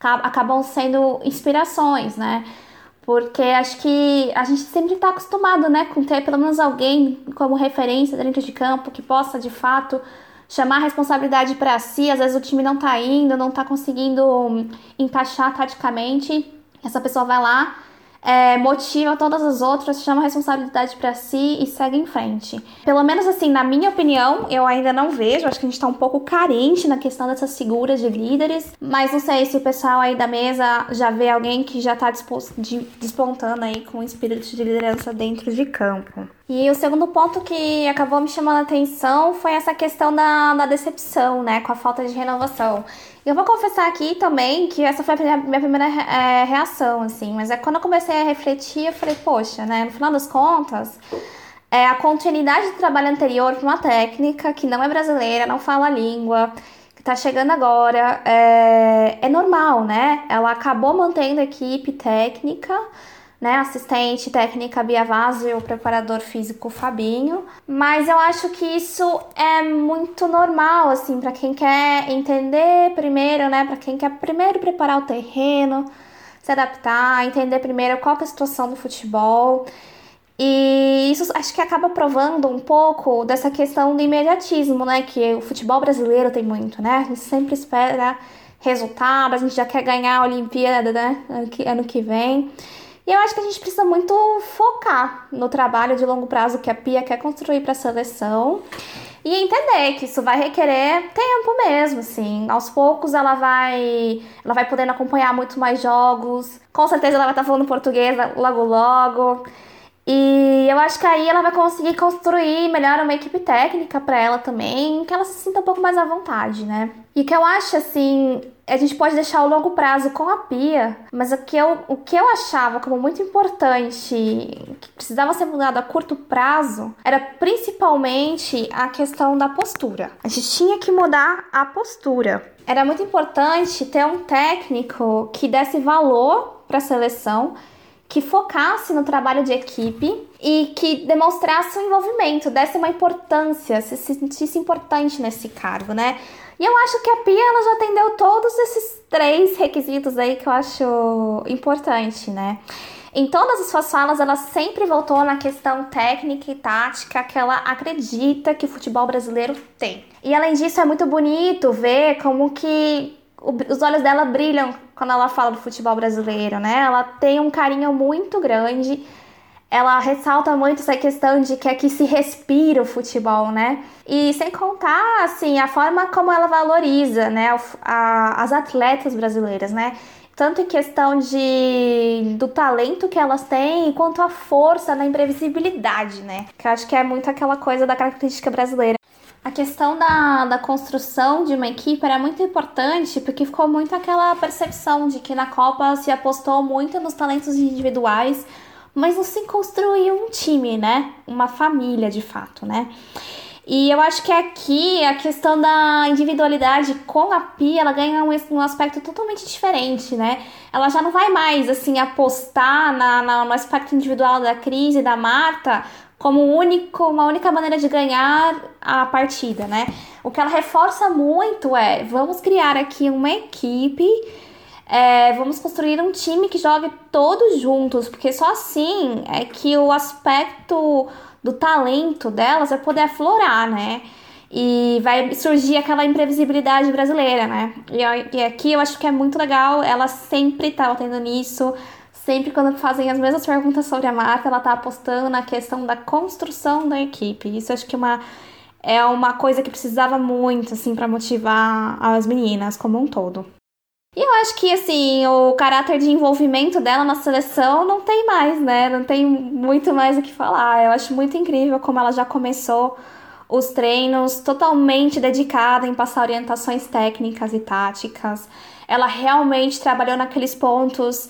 ca- acabam sendo inspirações, né? Porque acho que a gente sempre está acostumado, né, com ter pelo menos alguém como referência dentro de campo que possa de fato chamar a responsabilidade para si. Às vezes o time não tá indo, não tá conseguindo encaixar taticamente. Essa pessoa vai lá, é, motiva todas as outras, chama a responsabilidade para si e segue em frente. Pelo menos assim, na minha opinião, eu ainda não vejo. Acho que a gente tá um pouco carente na questão dessas figuras de líderes. Mas não sei se o pessoal aí da mesa já vê alguém que já tá despontando aí com o espírito de liderança dentro de campo. E o segundo ponto que acabou me chamando a atenção foi essa questão da, da decepção, né? Com a falta de renovação. Eu vou confessar aqui também que essa foi a minha, minha primeira é, reação, assim. Mas é quando eu comecei a refletir, eu falei, poxa, né? No final das contas, é a continuidade do trabalho anterior para uma técnica que não é brasileira, não fala a língua, que tá chegando agora, é, é normal, né? Ela acabou mantendo a equipe técnica, né? Assistente técnica Bia Vaz e o preparador físico Fabinho. Mas eu acho que isso é muito normal, assim, para quem quer entender primeiro, né? Para quem quer primeiro preparar o terreno, se adaptar, entender primeiro qual é a situação do futebol. E isso acho que acaba provando um pouco dessa questão do imediatismo, né? Que o futebol brasileiro tem muito, né? A gente sempre espera resultado, a gente já quer ganhar a Olimpíada, né? Ano que vem. E eu acho que a gente precisa muito focar no trabalho de longo prazo que a Pia quer construir para a seleção. e entender que isso vai requerer tempo mesmo, assim. Aos poucos ela vai, ela vai podendo acompanhar muito mais jogos. Com certeza ela vai estar falando português logo logo. E eu acho que aí ela vai conseguir construir melhor uma equipe técnica para ela também, que ela se sinta um pouco mais à vontade, né? E que eu acho assim, a gente pode deixar o longo prazo com a Pia, mas o que eu, o que eu achava como muito importante, que precisava ser mudado a curto prazo, era principalmente a questão da postura. A gente tinha que mudar a postura. Era muito importante ter um técnico que desse valor para a seleção que focasse no trabalho de equipe e que demonstrasse um envolvimento, desse uma importância, se sentisse importante nesse cargo, né? E eu acho que a Pia ela já atendeu todos esses três requisitos aí que eu acho importante, né? Em todas as suas falas, ela sempre voltou na questão técnica e tática que ela acredita que o futebol brasileiro tem. E além disso, é muito bonito ver como que os olhos dela brilham quando ela fala do futebol brasileiro, né? Ela tem um carinho muito grande. Ela ressalta muito essa questão de que aqui se respira o futebol, né? E sem contar, assim, a forma como ela valoriza, né, a, as atletas brasileiras, né? Tanto em questão de do talento que elas têm, quanto a força na imprevisibilidade, né? Que eu acho que é muito aquela coisa da característica brasileira. A questão da, da construção de uma equipe era muito importante porque ficou muito aquela percepção de que na Copa se apostou muito nos talentos individuais, mas não se construiu um time, né? Uma família de fato, né? E eu acho que aqui a questão da individualidade com a Pia, ela ganha um, um aspecto totalmente diferente, né? Ela já não vai mais, assim, apostar na, na, no aspecto individual da Cris e da Marta como único, uma única maneira de ganhar a partida, né? O que ela reforça muito é: vamos criar aqui uma equipe, é, vamos construir um time que jogue todos juntos, porque só assim é que o aspecto do talento delas vai poder aflorar, né? E vai surgir aquela imprevisibilidade brasileira, né? E, e aqui eu acho que é muito legal, ela sempre tá tendo nisso sempre quando fazem as mesmas perguntas sobre a marca, ela tá apostando na questão da construção da equipe. Isso acho que é uma, é uma coisa que precisava muito, assim, para motivar as meninas como um todo. E eu acho que, assim, o caráter de envolvimento dela na seleção não tem mais, né? Não tem muito mais o que falar. Eu acho muito incrível como ela já começou os treinos totalmente dedicada em passar orientações técnicas e táticas. Ela realmente trabalhou naqueles pontos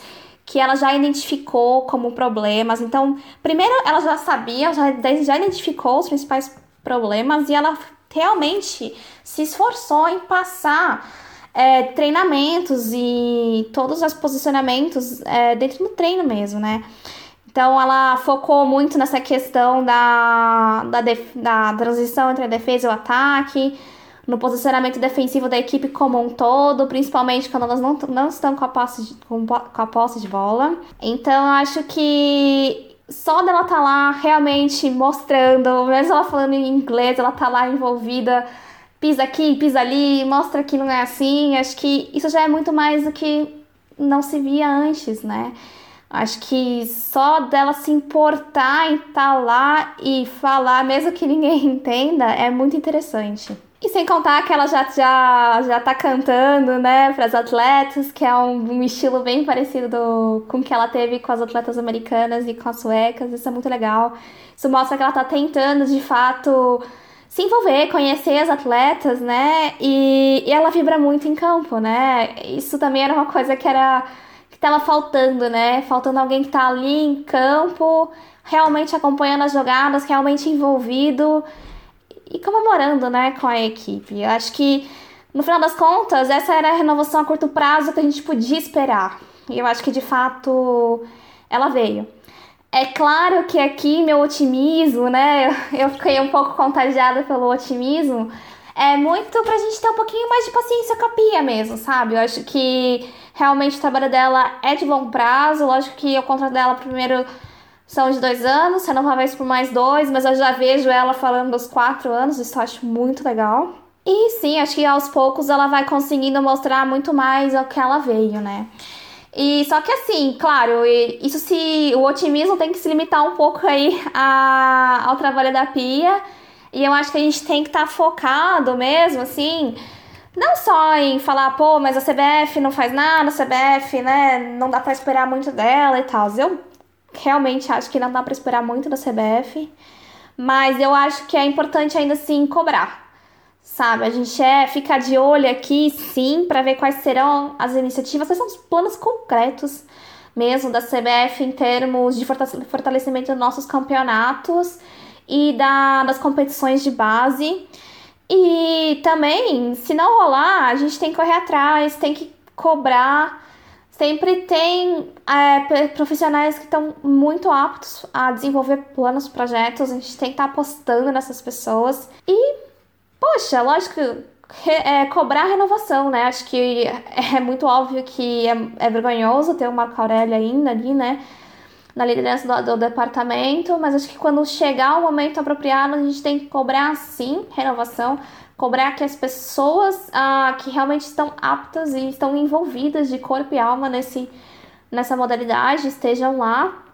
que ela já identificou como problemas. Então, primeiro ela já sabia, já, já identificou os principais problemas e ela realmente se esforçou em passar é, treinamentos e todos os posicionamentos é, dentro do treino mesmo, né? Então ela focou muito nessa questão da, da, da transição entre a defesa e o ataque, no posicionamento defensivo da equipe como um todo, principalmente quando elas não, não estão com a, posse de, com, com a posse de bola. Então, acho que só dela tá lá realmente mostrando, mesmo ela falando em inglês, ela tá lá envolvida, pisa aqui, pisa ali, mostra que não é assim. Acho que isso já é muito mais do que não se via antes, né? Acho que só dela se importar em estar tá lá e falar, mesmo que ninguém entenda, é muito interessante. E sem contar que ela já, já, já tá cantando, né, para as atletas, que é um, um, estilo bem parecido do, com o que ela teve com as atletas americanas e com as suecas. Isso é muito legal. Isso mostra que ela tá tentando, de fato, se envolver, conhecer as atletas, né? E, e ela vibra muito em campo, né? Isso também era uma coisa que era que tava faltando, né? Faltando alguém que tá ali em campo, realmente acompanhando as jogadas, realmente envolvido e comemorando, né, com a equipe. Eu acho que, no final das contas, essa era a renovação a curto prazo que a gente podia esperar. E eu acho que, de fato, ela veio. É claro que aqui meu otimismo, né, eu fiquei um pouco contagiada pelo otimismo, é muito pra gente ter um pouquinho mais de paciência com a Pia mesmo, sabe? Eu acho que realmente o trabalho dela é de longo prazo, lógico que o contrato dela primeiro são de dois anos, renováveis por mais dois, mas eu já vejo ela falando dos quatro anos, isso eu acho muito legal. E sim, acho que aos poucos ela vai conseguindo mostrar muito mais ao que ela veio, né? E só que assim, claro, isso se o otimismo tem que se limitar um pouco aí a, ao trabalho da Pia. E eu acho que a gente tem que estar tá focado mesmo, assim, não só em falar, pô, mas a CBF não faz nada, a CBF, né, não dá para esperar muito dela e tal. Eu realmente acho que não dá para esperar muito da CBF, mas eu acho que é importante ainda assim cobrar. Sabe, a gente é ficar de olho aqui, sim, para ver quais serão as iniciativas, quais são os planos concretos mesmo da CBF em termos de fortalecimento dos nossos campeonatos e da, das competições de base. E também, se não rolar, a gente tem que correr atrás, tem que cobrar. Sempre tem é, profissionais que estão muito aptos a desenvolver planos, projetos. A gente tem que estar tá apostando nessas pessoas. E, poxa, lógico, é, cobrar renovação, né? Acho que é muito óbvio que é, é vergonhoso ter o Marco Aurélio ainda ali, né? Na liderança do, do, departamento, mas acho que quando chegar o momento apropriado, a gente tem que cobrar sim renovação, cobrar que as pessoas ah, que realmente estão aptas e estão envolvidas de corpo e alma nesse, nessa modalidade estejam lá.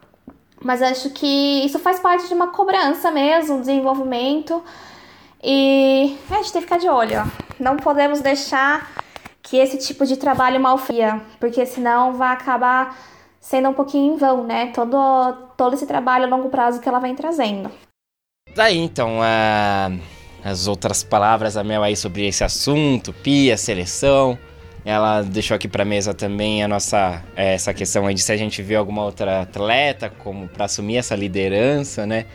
Mas acho que isso faz parte de uma cobrança mesmo, desenvolvimento. E a gente tem que ficar de olho. Não podemos deixar que esse tipo de trabalho malfia, porque senão vai acabar sendo um pouquinho em vão, né? Todo, todo esse trabalho a longo prazo que ela vem trazendo. Daí então, uh, as outras palavras da Mel aí sobre esse assunto, pia, seleção. Ela deixou aqui para mesa também a nossa é, essa questão aí de se a gente vê alguma outra atleta como para assumir essa liderança, né?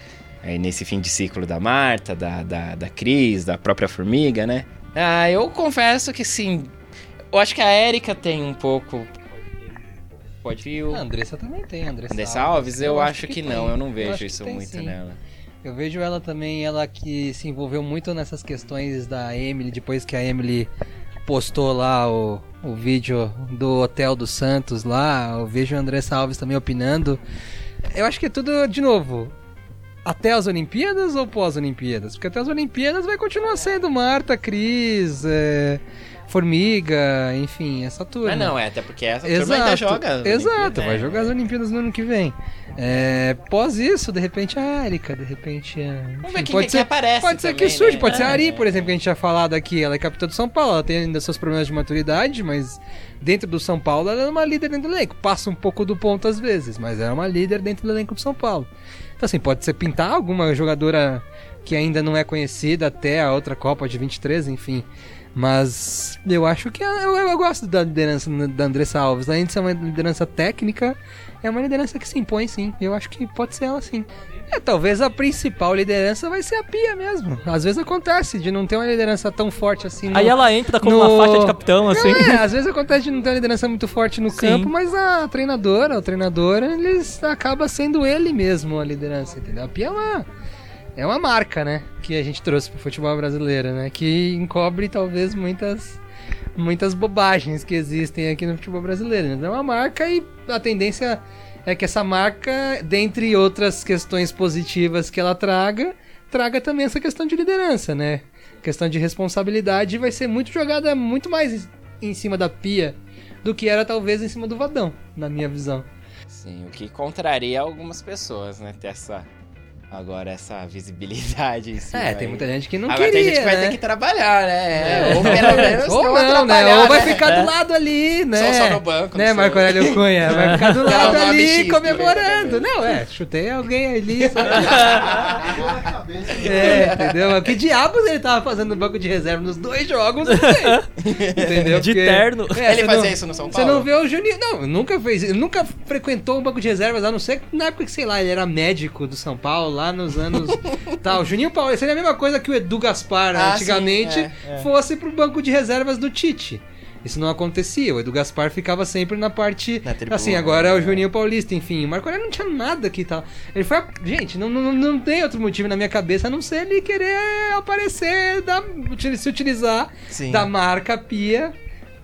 aí nesse fim de ciclo da Marta, da, da, da Cris, da própria Formiga, né? Ah, eu confesso que sim. Eu acho que a Érica tem um pouco. Pode ir. A Andressa também tem, Andressa, Andressa Alves. eu, eu acho, que, que não, eu não vejo isso muito sim. nela. Eu vejo ela também, ela que se envolveu muito nessas questões da Emily, depois que a Emily postou lá o, o vídeo do Hotel dos Santos lá, eu vejo a Andressa Alves também opinando. Eu acho que é tudo, de novo, até as Olimpíadas ou pós-Olimpíadas? Porque até as Olimpíadas vai continuar sendo Marta, Cris, é, Formiga, enfim, essa turma. Ah, não, é, até porque essa exato, turma ainda joga. Exato, vai né? jogar as Olimpíadas no ano que vem. É, pós isso, de repente a Erika, de repente. Enfim, Vamos ver quem pode que, ser, que aparece. Pode ser também, que surge, né? pode ser a Ari, é. por exemplo, que a gente tinha falado aqui. Ela é capitã do São Paulo, ela tem ainda seus problemas de maturidade, mas dentro do São Paulo ela é uma líder dentro do elenco. Passa um pouco do ponto às vezes, mas é uma líder dentro do elenco do São Paulo. Então, assim, pode ser pintar alguma jogadora que ainda não é conhecida até a outra Copa de 23, enfim. Mas eu acho que eu, eu, gosto da liderança da Andressa Alves. Além de ser uma liderança técnica, é uma liderança que se impõe, sim. Eu acho que pode ser ela, sim. É, talvez a principal liderança vai ser a Pia mesmo. Às vezes acontece de não ter uma liderança tão forte assim. No, Aí ela entra com no... uma faixa de capitão, assim. Não, é, às vezes acontece de não ter uma liderança muito forte no Sim. campo, mas a treinadora, o treinador, eles acaba sendo ele mesmo a liderança, entendeu? A Pia é uma, é uma marca, né? Que a gente trouxe pro futebol brasileiro, né? Que encobre talvez muitas muitas bobagens que existem aqui no futebol brasileiro. Né? É uma marca e a tendência é que essa marca, dentre outras questões positivas que ela traga, traga também essa questão de liderança, né? questão de responsabilidade vai ser muito jogada muito mais em cima da pia do que era talvez em cima do vadão, na minha visão. Sim, o que contraria algumas pessoas, né? Ter essa agora essa visibilidade em. É, tem muita gente que não agora queria, tem gente que vai né? ter que trabalhar, né? É. Ou pelo menos Ou não, né? Ou vai ficar do lado ali, né? Só, só no banco. Né, Marco Aurélio Cunha? Vai ficar do lado ali comemorando. Não, é, chutei alguém ali. é, entendeu? Que diabos ele tava fazendo no banco de reserva nos dois jogos? Não sei. Entendeu? De Porque- terno. Ele você fazia não- isso no São Você Paulo? não vê o Juninho. Não, nunca fez. Ele nunca frequentou o banco de reservas, a não ser na época que, sei lá, ele era médico do São Paulo, lá nos anos. tal. Juninho Paulo, seria a mesma coisa que o Edu Gaspar, Ah, antigamente, sim, é, é. fosse pro banco de reservas do Tite. Isso não acontecia. O Edu Gaspar ficava sempre na parte. Na tribuna, assim, agora é o né? Juninho Paulista, enfim. O Marco Aurélio não tinha nada que tal. Ele foi. Gente, não, não, não tem outro motivo na minha cabeça a não ser ele querer aparecer, da, se utilizar Sim. da marca Pia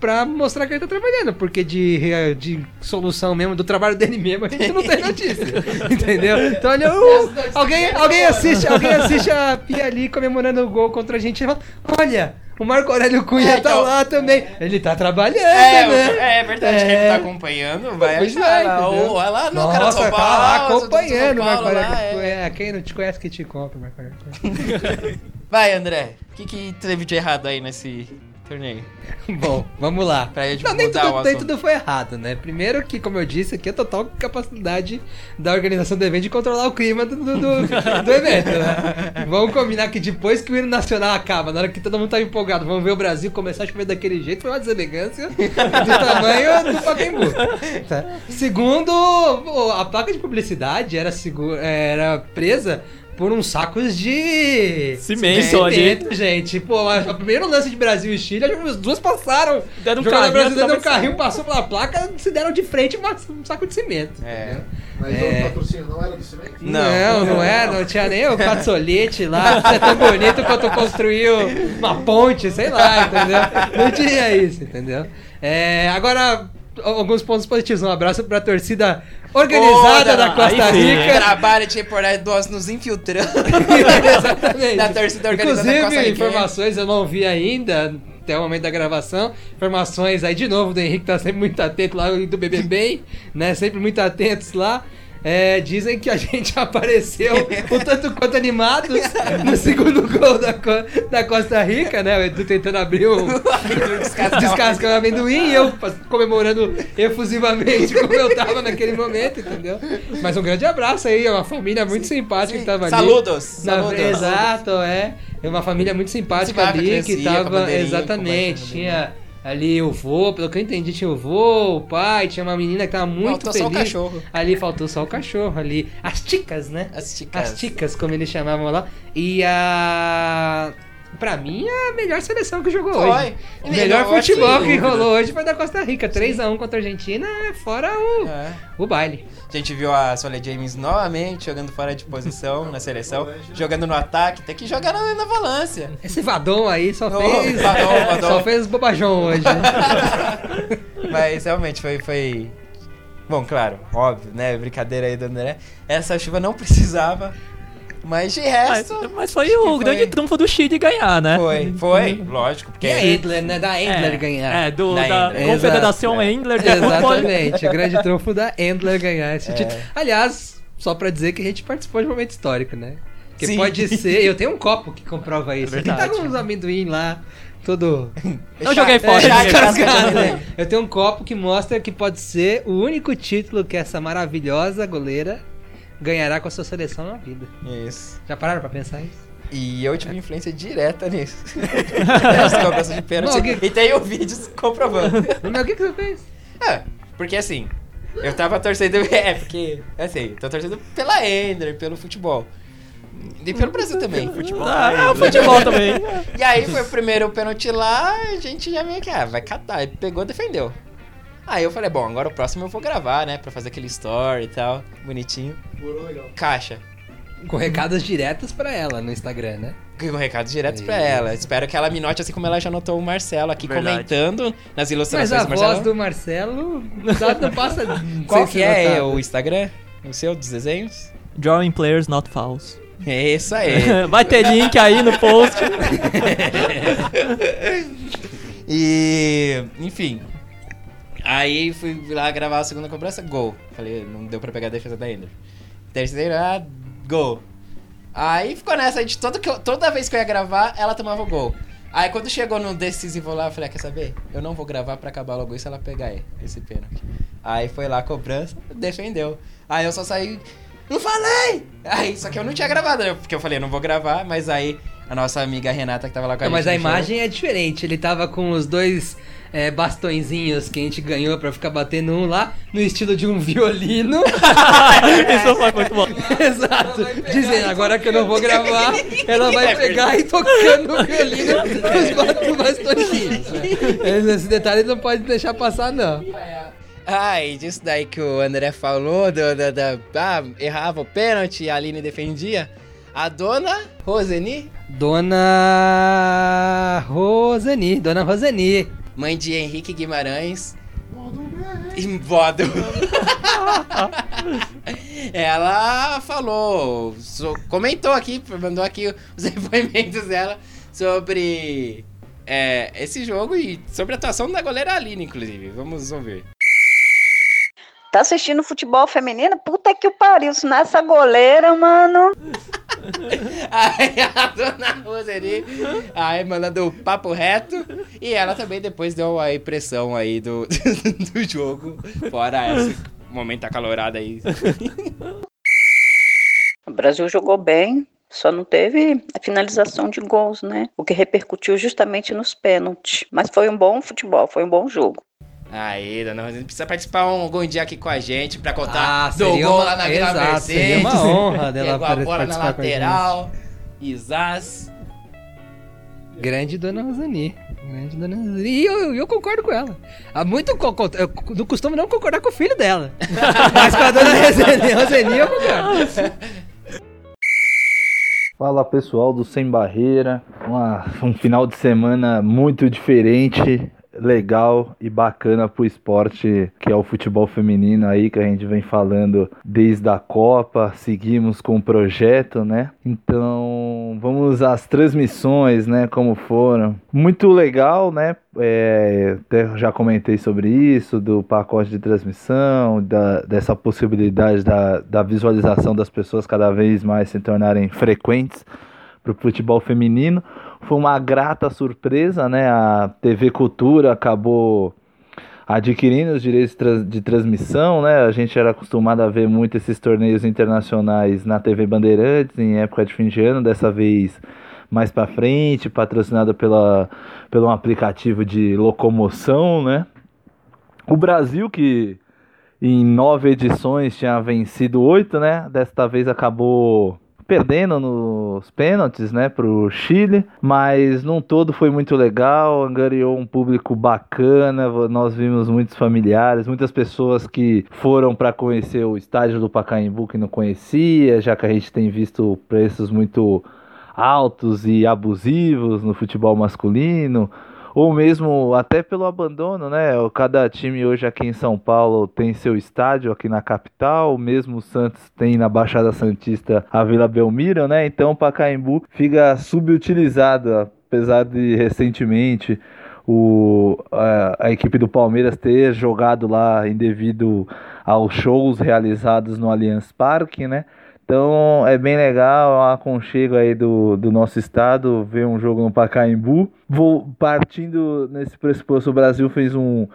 pra mostrar que ele tá trabalhando. Porque de, de solução mesmo, do trabalho dele mesmo, a gente não tem notícia. entendeu? Então olha, uh, alguém, alguém, assiste, alguém assiste a Pia ali comemorando o gol contra a gente e fala: Olha! O Marco Aurélio Cunha É, tá então- lá também. Ele tá trabalhando, É, né? é verdade, quem tá acompanhando vai Pois achar é, lá, ou vai lá no Nossa, cara São tá Paulo, lá São acompanhando o Marco Aurélio lá, é. Cunha. É, Quem não te conhece que te compra, Marco Aurélio Cunha. Vai, André, o que, que teve de errado aí nesse torneio? Bom, vamos lá. Pra gente Não, nem tudo, nem tudo foi errado, né? Primeiro que, como eu disse, aqui é total capacidade da organização do evento de controlar o clima do, do, do- do evento, né? Vamos combinar que depois que o hino nacional acaba, na hora que todo mundo tá empolgado, vamos ver o Brasil começar a chover daquele jeito, foi uma deselegância do tamanho do Pacaembu. Tá? Segundo, a placa de publicidade era, segu- era presa por uns sacos de Cimento ali. cimento, gente. Pô, a- o primeiro lance de Brasil e Chile, as duas passaram. Deram um carrinho, brasileiro deu um carrinho, passou pela placa, se deram de frente um saco de cimento. É. Mas É. o patrocínio não era do cimento? Não, não, é, não tinha nem o caçolete lá, você é tão bonito quanto construiu uma ponte, sei lá, entendeu? Não tinha isso, entendeu? É, agora, alguns pontos positivos. Um abraço pra torcida organizada da Costa. Rica. Trabalho de reportagem nós nos infiltrando. Exatamente. Da torcida organizada da Costa Inclusive, Rica. informações eu não vi ainda, até o momento da gravação. Informações aí de novo do Henrique, tá sempre muito atento lá do BBB, né? Sempre muito atentos lá. É, dizem que a gente apareceu o tanto quanto animados no segundo gol da, da Costa Rica, né? O Edu tentando abrir o descascar o amendoim e eu comemorando efusivamente como eu tava naquele momento, entendeu? Mas um grande abraço aí, é uma família muito simpática que tava ali. Saludos, Na- saludos. Exato, é. É uma família muito simpática ali que a tava. Exatamente. Tinha ali o vô, pelo que eu entendi, tinha o vô, o pai, tinha uma menina que tava muito Faltou só o feliz. cachorro. Ali faltou só o cachorro ali. As ticas, né? As ticas. As ticas, como eles chamavam lá. E a. Pra mim, a melhor seleção que jogou Foi. hoje. O melhor melhor, futebol sem que rolou hoje foi da Costa Rica. 3x1 contra a Argentina, fora o, É. o baile. A gente viu a Soledad James novamente jogando fora de posição na seleção, jogando no ataque, tem que jogar na, na volância. Esse Vadon aí só fez. Vadon, Vadon. Só fez bobajão hoje. né? Mas realmente foi, foi. Bom, claro, óbvio, né? Brincadeira aí do André. Essa chuva não precisava. Mas de Mas, resto. mas foi acho que o grande trunfo do Chile ganhar, né? Foi, foi, lógico. Porque E a Endler, né? Da Endler É, ganhar. É, do, Da da, Endler. Confederação Exato, Endler de futebol. Exatamente, o grande trunfo da Endler ganhar esse É. título. Aliás, só pra dizer que a gente participou de um momento histórico, né? Que Sim. pode ser. Eu tenho um copo que comprova isso. Aqui tá com uns amendoim lá, todo. Eu joguei fora. É, né? Eu tenho um copo que mostra que pode ser o único título que essa maravilhosa goleira ganhará com a sua seleção na vida. Isso. Já pararam pra pensar isso? E eu tive influência direta nisso. Essa cobrança de pênalti. Não, que- E tem o vídeo comprovando. Mas o que, que você fez? É, porque assim, eu tava torcendo. É, porque, assim, tô torcendo pela Ender, pelo futebol. E pelo Brasil também. Futebol. Ah, é o futebol também. E aí foi o primeiro pênalti lá, a gente já meio que, ah, vai catar. Aí pegou, defendeu. Aí eu falei, bom, agora o próximo eu vou gravar, né? Pra fazer aquele story e tal, bonitinho. Morou legal. Caixa. Com recados diretos pra ela no Instagram, né? Com recados diretos pra ela. Espero que ela me note assim como ela já notou o Marcelo aqui Verdade. comentando nas Mas ilustrações a do Marcelo. voz do Marcelo não passa. Qual que é notada. o Instagram? O seu dos desenhos? Drawing players not fouls. É isso aí. Vai ter link aí no post. e, enfim. Aí fui lá gravar a segunda cobrança, gol. Falei, não deu pra pegar a defesa da Ender. Terceira, gol. Aí ficou nessa, de todo que eu- toda vez que eu ia gravar, ela tomava o gol. Aí quando chegou no decisivo lá, eu falei, ah, quer saber? Eu não vou gravar pra acabar logo isso, ela pegar esse pênalti. Aí foi lá a cobrança, defendeu. Aí eu só saí, não falei! Aí, só que eu não tinha gravado, né? Porque eu falei, eu não vou gravar, mas aí a nossa amiga Renata que tava lá com a Não, gente. mas a show- imagem é diferente. Ele tava com os dois é, bastõezinhos que a gente ganhou pra ficar batendo um lá, no estilo de um violino. Isso foi muito bom. Exato. Dizendo, agora que eu não vou gravar, ela vai pegar e tocando o violino com os ba- bastõezinhos. né? Esse detalhe não pode deixar passar, não. Ah, e disso daí que o André falou, do, do, do- ah, errava o pênalti e a Aline defendia. A dona Roseni, Dona Roseni, Dona Roseni. Mãe de Henrique Guimarães. Modo. Ela falou, so- comentou aqui, mandou aqui os depoimentos dela sobre é, esse jogo e sobre a atuação da goleira Aline, inclusive. Vamos ouvir. Tá assistindo futebol feminino? Puta que o pariu, se nessa goleira, mano. Aí a dona Roseli, aí mandando o papo reto. E ela também depois deu a impressão aí do, do jogo. Fora esse momento acalorado aí. O Brasil jogou bem, só não teve a finalização de gols, né? O que repercutiu justamente nos pênaltis. Mas foi um bom futebol, foi um bom jogo. Aí, dona Roseli, precisa participar um, algum dia aqui com a gente pra contar Ah, do gol uma- lá na Vila exato, Mercedes. seria uma honra dela Pegou a bola na lateral. Isás. Grande Dona Rosani. Grande Dona Rosani. E eu, eu concordo com ela. Há muito co- co- eu não costumo não concordar com o filho dela. Mas com a Dona Rosani, Rosani eu concordo. Fala pessoal do Sem Barreira, Uma- um final de semana muito diferente, legal e bacana pro esporte que é o futebol feminino aí que a gente vem falando desde a Copa, seguimos com o projeto, né? Então vamos às transmissões, né? Como foram. Muito legal, né? É, até já comentei sobre isso, do pacote de transmissão, da, dessa possibilidade da, da visualização das pessoas cada vez mais se tornarem frequentes para o futebol feminino. Foi uma grata surpresa, né? A TV Cultura acabou adquirindo os direitos de trans- de transmissão, né? A gente era acostumado a ver muito esses torneios internacionais na TV Bandeirantes em época de fim de ano, dessa vez mais para frente, patrocinada pela pelo um aplicativo de locomoção, né? O Brasil que em nove edições tinha vencido oito, né? Desta vez acabou perdendo nos pênaltis, né, pro Chile, mas num todo foi muito legal, angariou um público bacana, nós vimos muitos familiares, muitas pessoas que foram para conhecer o estádio do Pacaembu que não conhecia, já que a gente tem visto preços muito altos e abusivos no futebol masculino, ou mesmo até pelo abandono, né? Cada time hoje aqui em São Paulo tem seu estádio aqui na capital, mesmo o Santos tem na Baixada Santista a Vila Belmiro, né? Então o Pacaembu fica subutilizado, apesar de recentemente o, a, a equipe do Palmeiras ter jogado lá indevido aos shows realizados no Allianz Parque, né? Então é bem legal, um aconchego aí do, do nosso estado, ver um jogo no Pacaembu. Vou partindo nesse pressuposto, o Brasil fez um,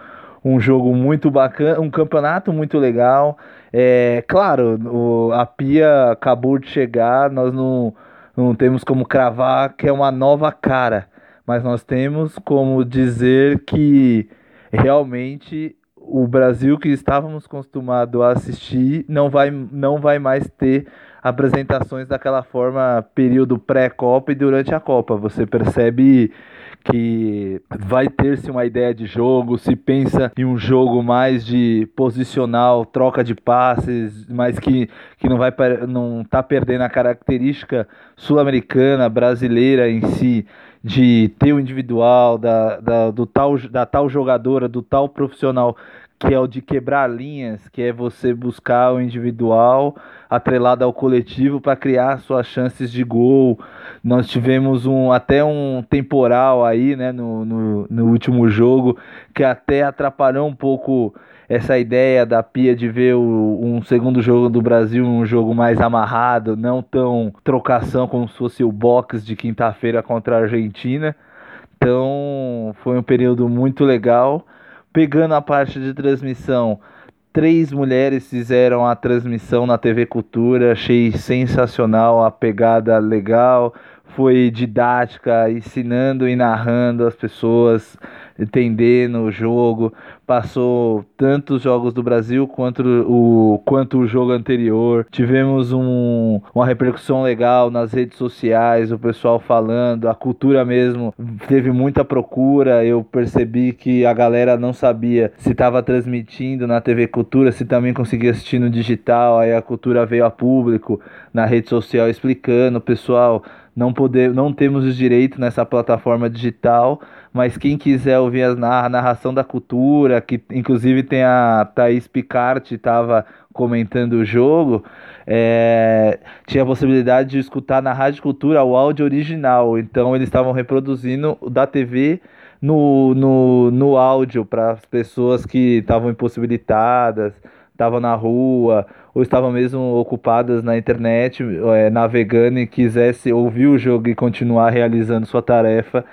um jogo muito bacana, um campeonato muito legal. É claro, o, a Pia acabou de chegar, nós não, não temos como cravar que é uma nova cara, mas nós temos como dizer que realmente o Brasil que estávamos acostumados a assistir não vai, não vai mais ter apresentações daquela forma período pré-copa e durante a Copa. Você percebe que vai ter-se uma ideia de jogo, se pensa em um jogo mais de posicional, troca de passes, mas que, que não vai não tá perdendo a característica sul-americana, brasileira em si, de ter o individual, da, da, do tal, da tal jogadora, do tal profissional que é o de quebrar linhas, que é você buscar o individual atrelado ao coletivo para criar suas chances de gol. Nós tivemos um até um temporal aí, né, no, no, no último jogo, que até atrapalhou um pouco essa ideia da Pia de ver o, um segundo jogo do Brasil, um jogo mais amarrado, não tão trocação como se fosse o box de quinta-feira contra a Argentina. Então foi um período muito legal. Pegando a parte de transmissão, três mulheres fizeram a transmissão na TV Cultura, achei sensacional, a pegada legal, foi didática, ensinando e narrando as pessoas, entendendo o jogo, passou tanto os jogos do Brasil quanto o, quanto o jogo anterior. Tivemos um, uma repercussão legal nas redes sociais, o pessoal falando, a cultura mesmo teve muita procura. Eu percebi que a galera não sabia se estava transmitindo na TV Cultura, se também conseguia assistir no digital. Aí a cultura veio a público na rede social explicando, pessoal não poder, não temos os direitos nessa plataforma digital, mas quem quiser ouvir a narração da cultura, que inclusive tem a Thaís Picarte, estava comentando o jogo, é, tinha a possibilidade de escutar na Rádio Cultura o áudio original. Então eles estavam reproduzindo da TV no, no, no áudio para as pessoas que estavam impossibilitadas, estavam na rua ou estavam mesmo ocupadas na internet, é, navegando e quisesse ouvir o jogo e continuar realizando sua tarefa,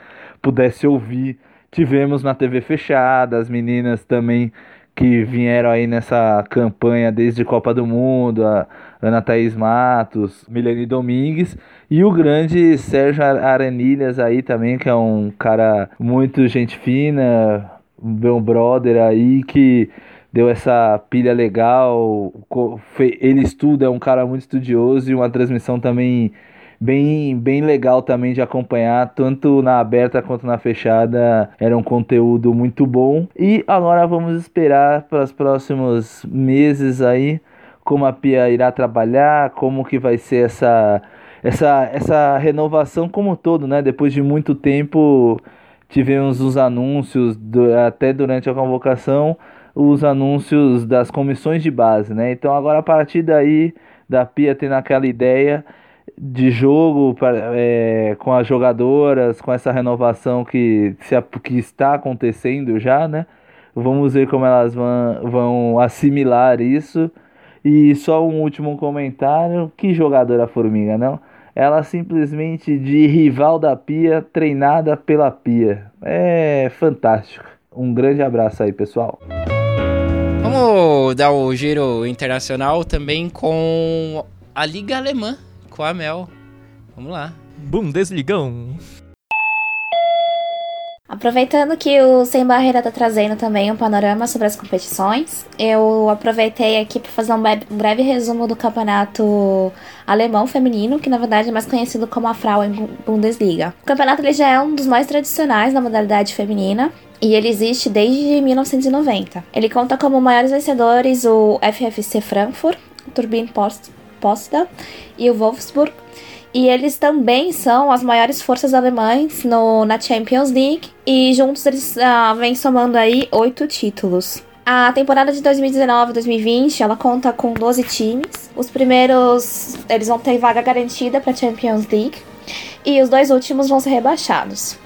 pudesse ouvir. Tivemos na TV fechada, as meninas também que vieram aí nessa campanha desde Copa do Mundo, a Ana Thaís Matos, Milene Domingues e o grande Sérgio Aranilhas aí também, que é um cara muito gente fina, meu brother aí que deu essa pilha legal, ele estuda, é um cara muito estudioso e uma transmissão também bem, bem legal também de acompanhar, tanto na aberta quanto na fechada. Era um conteúdo muito bom. E agora vamos esperar para os próximos meses aí como a Pia irá trabalhar, como que vai ser essa essa essa renovação como todo, né? Depois de muito tempo tivemos os anúncios do, até durante a convocação, os anúncios das comissões de base, né? Então agora a partir daí da Pia tendo aquela ideia de jogo é, com as jogadoras, com essa renovação que, se, que está acontecendo já, né? Vamos ver como elas vão, vão assimilar isso. E só um último comentário: que jogadora Formiga, não? Ela simplesmente de rival da Pia, treinada pela Pia. É fantástico. Um grande abraço aí, pessoal. Vamos dar o giro internacional também com a Liga Alemã com a Mel. Vamos lá. Bundesligão. Aproveitando que o Sem Barreira tá trazendo também um panorama sobre as competições, eu aproveitei aqui para fazer um breve, um breve, resumo do campeonato alemão feminino, que na verdade é mais conhecido como a Frauen Bundesliga. O campeonato ele já é um dos mais tradicionais na modalidade feminina, e ele existe desde 1990. Ele conta como maiores vencedores o FFC Frankfurt, o Turbine Potsdam e o Wolfsburg. E eles também são as maiores forças alemães no, na Champions League. E juntos eles ah, vêm somando aí oito títulos. A temporada de 2019-2020 ela conta com 12 times. Os primeiros eles vão ter vaga garantida para Champions League e os dois últimos vão ser rebaixados.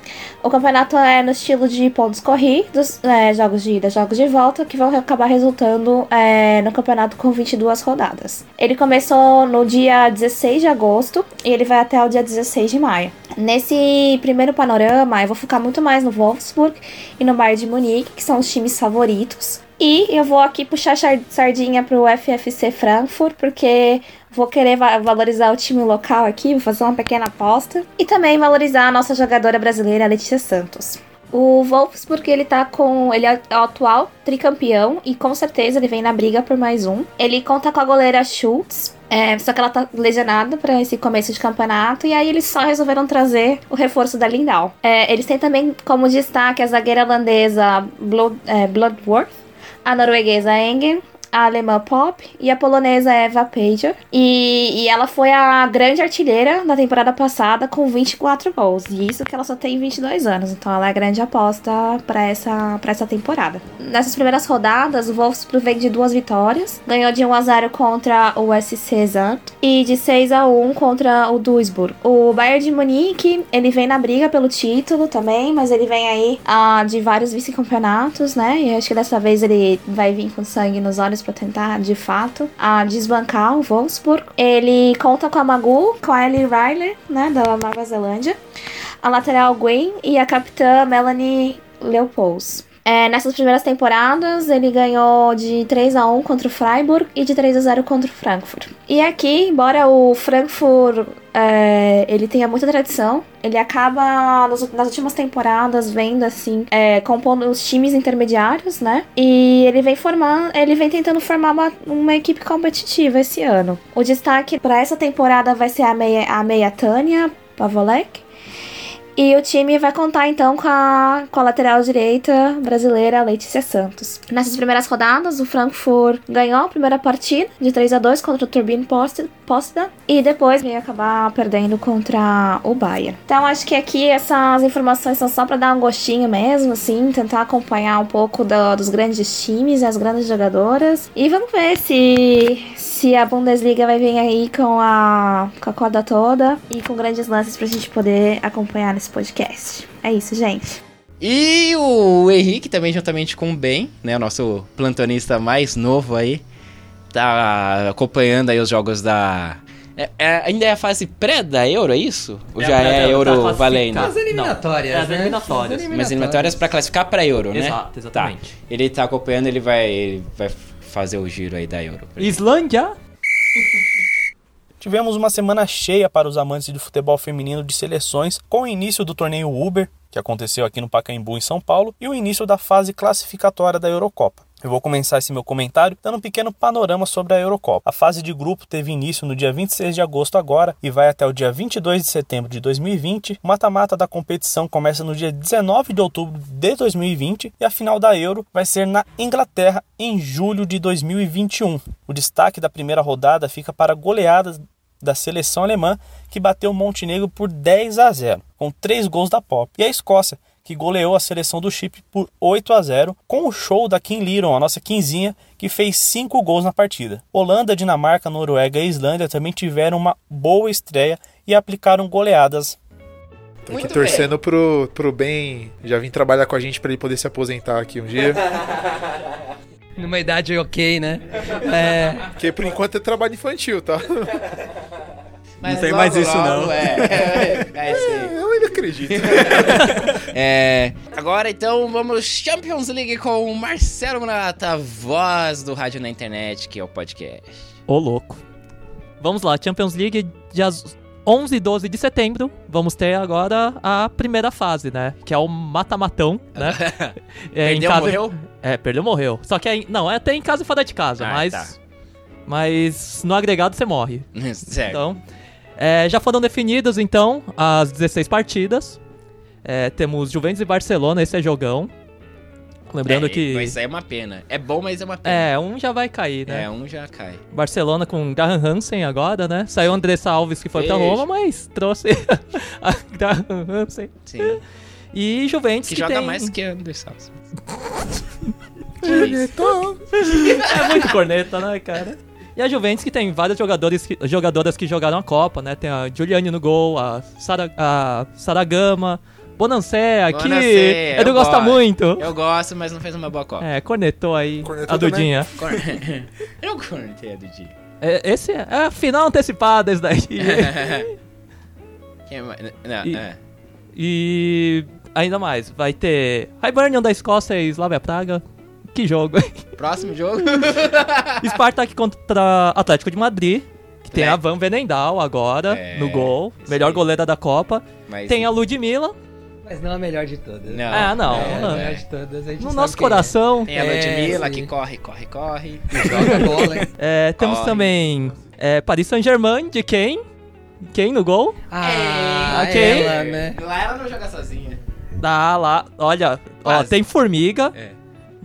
O campeonato é no estilo de pontos corridos, é, jogos de ida, jogos de volta, que vão acabar resultando é, no campeonato com 22 rodadas. Ele começou no dia 16 de agosto e ele vai até o dia 16 de maio. Nesse primeiro panorama, eu vou focar muito mais no Wolfsburg e no Bayern de Munique, que são os times favoritos. E eu vou aqui puxar sardinha pro FFC Frankfurt, porque vou querer valorizar o time local aqui, vou fazer uma pequena aposta. E também valorizar a nossa jogadora brasileira, Letícia Santos. O Wolfsburg, ele tá com. Ele é o atual tricampeão e com certeza ele vem na briga por mais um. Ele conta com a goleira Schultz, é, só que ela tá lesionada para esse começo de campeonato. E aí eles só resolveram trazer o reforço da Lindau. É, eles têm também como destaque a zagueira holandesa Blood, é, Bloodworth a norueguesa Engen, a alemã Pop e a polonesa Eva Pager. E, e ela foi a grande artilheira da temporada passada com 24 gols. E isso que ela só tem 22 anos. Então ela é a grande aposta para essa, essa temporada. Nessas primeiras rodadas, o Wolfsburg vem de duas vitórias. Ganhou de 1 a 0 contra o SC Zand e de 6 a 1 contra o Duisburg. O Bayern de Munique, ele vem na briga pelo título também, mas ele vem aí uh, de vários vice-campeonatos, né? E acho que dessa vez ele vai vir com sangue nos olhos para tentar, de fato, a desbancar o Wolfsburg. Ele conta com a Magu, com a Ellie Riley, né, da Nova Zelândia, a lateral Gwen e a capitã Melanie Leopolds. É, nessas primeiras temporadas, ele ganhou de 3 a 1 contra o Freiburg e de 3 a 0 contra o Frankfurt. E aqui, embora o Frankfurt é, ele tenha muita tradição, ele acaba nas, nas últimas temporadas vendo assim, é, compondo os times intermediários, né? E ele vem formando, ele vem tentando formar uma, uma equipe competitiva esse ano. O destaque para essa temporada vai ser a meia, a meia Tânia Pavolek E o time vai contar então com a, com a lateral direita brasileira Letícia Santos. Nessas primeiras rodadas, o Frankfurt ganhou a primeira partida de 3 a 2 contra o Turbine Potsdam e depois veio acabar perdendo contra o Bayern. Então acho que aqui essas informações são só para dar um gostinho mesmo, assim, tentar acompanhar um pouco do, dos grandes times, as grandes jogadoras e vamos ver se se a Bundesliga vai vir aí com a, com a corda toda e com grandes lances pra gente poder acompanhar nesse podcast. É isso, gente. E o Henrique também, juntamente com o Ben, né, o nosso plantonista mais novo aí, tá acompanhando aí os jogos da... É, é, ainda é a fase pré da Euro, é isso? Ou É já é Euro, tá valendo? As eliminatórias, Não, é as né? eliminatórias. As Mas eliminatórias pra classificar pra Euro, né? Exato, exatamente. Tá. Ele tá acompanhando, ele vai, ele vai fazer o giro aí da Euro. Islândia? Tivemos uma semana cheia para os amantes do futebol feminino de seleções, com o início do torneio Uber, que aconteceu aqui no Pacaembu, em São Paulo, e o início da fase classificatória da Eurocopa. Eu vou começar esse meu comentário dando um pequeno panorama sobre a Eurocopa. A fase de grupo teve início no dia 26 de agosto agora e vai até o dia 22 de setembro de 2020. O mata-mata da competição começa no dia 19 de outubro de 2020 e a final da Euro vai ser na Inglaterra em julho de 2021. O destaque da primeira rodada fica para goleadas da seleção alemã, que bateu o Montenegro por 10 a 0, com 3 gols da Pop, e a Escócia, que goleou a seleção do Chipre por 8 a 0, com o show da Kim Liron, a nossa quinzinha, que fez 5 gols na partida. Holanda, Dinamarca, Noruega e Islândia também tiveram uma boa estreia e aplicaram goleadas. Tô aqui Muito torcendo pro, pro bem já vim trabalhar com a gente pra ele poder se aposentar aqui um dia. Numa idade ok, né? É. Porque por enquanto é trabalho infantil, tá? Mas Não tem logo, mais isso, logo, não. É, é, é, sim. Eu ainda acredito. É, agora então vamos Champions League com o Marcelo Munata, voz do Rádio na Internet, que é o podcast. Ô, louco. Vamos lá, Champions League, dias 11 e 12 de setembro. Vamos ter agora a primeira fase, né? Que é o mata-matão, né? É, Perdeu, morreu? É, perdeu, morreu. Só que, é, não, é até em casa e fora de casa, Ah, mas... tá. Mas no agregado você morre. certo. Então, é, já foram definidas, então, as 16 partidas. É, temos Juventus e Barcelona, esse é jogão. Lembrando é, que... Isso aí é uma pena. É bom, mas é uma pena. É, um já vai cair, né? É, um já cai. Barcelona com Graham Hansen agora, né? Saiu Andressa Alves que foi pra Beijo. Roma, mas trouxe a Graham Hansen. Sim. E Juventus Que, que, joga tem... mais que Anderson. É muito corneta, né, cara? E a Juventus que tem vários jogadores que, jogadoras que jogaram a Copa, né? Tem a Giuliani no gol, a, Sara, a Saragama, Bonancea, que Bonancea, Edu eu gosta gosto. muito. Eu gosto, mas não fez uma boa Copa. É, cornetou aí Cornetou a Dudinha. Cor- Eu cornetei a do dia. É, esse é, é a final antecipada, esse daí. Quem mais? Não, E- é. E ainda mais, vai ter Hibernian da Escócia e Slavia Praga. Que jogo, hein? Próximo jogo. Spartak contra Atlético de Madrid. Que tem É. a Van Venendal agora É, no gol. Melhor aí. goleira da Copa. Mas- Tem a Ludmilla. Mas não a melhor de todas. Não, Ah, não. É, a não. melhor de todas. A gente No nosso quem é. coração. Tem a É, Ludmilla que corre, corre, corre. Joga bola, hein? É, temos Corre. também é, Paris Saint-Germain, de quem? Quem no gol? Ah, ok. ela, né? Lá ela não joga sozinha. Tá lá, olha, ó, tem Formiga. É.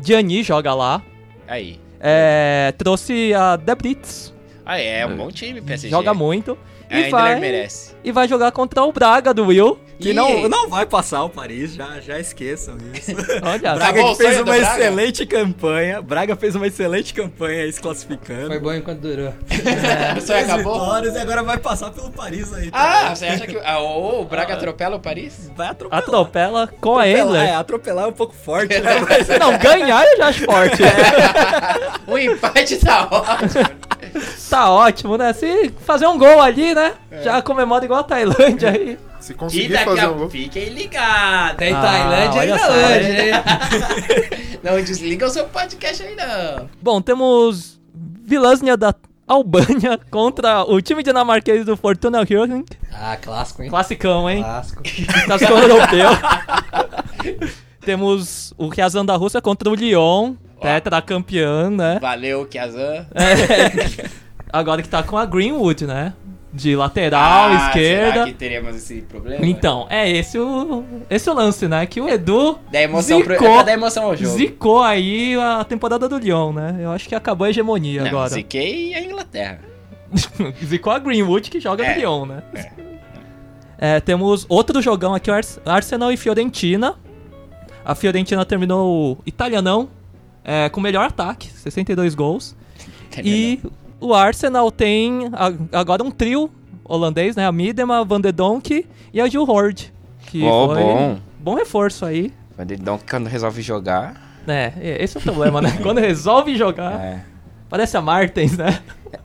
Gianni joga lá. Aí. É, trouxe a Debritz. Ah, é, um bom time, PSG. Joga muito. É, E vai, merece. e vai jogar contra o Braga do Will. Que não, não vai passar o Paris, já, já esqueçam isso. Olha, Braga que fez uma Braga? excelente campanha. Braga fez uma excelente campanha aí se classificando. Foi bom enquanto durou. O sonho Três acabou? vitórias e agora vai passar pelo Paris aí. Ah, também. você acha que ah, o Braga atropela o Paris? Vai atropelar. atropela com a Endler. É, atropelar é um pouco forte, né? Mas Não, ganhar eu já acho forte. O empate tá ótimo. Tá ótimo, né? Se fazer um gol ali, né? Já comemora igual a Tailândia aí. Se E conseguir daqui fazer a um gol. fiquem ligados. Tem Ah, Tailândia ainda só. hoje, hein? Não desliga o seu podcast aí, não. Bom, temos Vilânia da Albânia contra o time dinamarquês do Fortuna Hjørring. Ah, clássico, hein? Classicão, hein? Clássico. Clássico europeu. temos o Kazan da Rússia contra o Lyon, tetracampeão, né? Valeu, Kiazan. É. Agora que tá com a Greenwood, né? De lateral, Ah, esquerda. Será que teremos esse problema? Então, é esse o, esse o lance, né? Que o Edu Dá emoção pro- é zicou, pra dar emoção ao jogo. zicou aí a temporada do Lyon, né? Eu acho que acabou a hegemonia Não, agora. ziquei a Inglaterra. Zicou a Greenwood que joga É, no Lyon, né? É, temos outro jogão aqui, Arsenal e Fiorentina. A Fiorentina terminou o italianão é, com o melhor ataque, 62 gols. E o Arsenal tem agora um trio holandês, né? A Miedema, Van de Donk e a Gil Horde. Que Oh, foi bom. bom reforço aí. Van de Donk quando resolve jogar. É, esse é o problema, né? Quando resolve jogar, É. parece a Martens, né?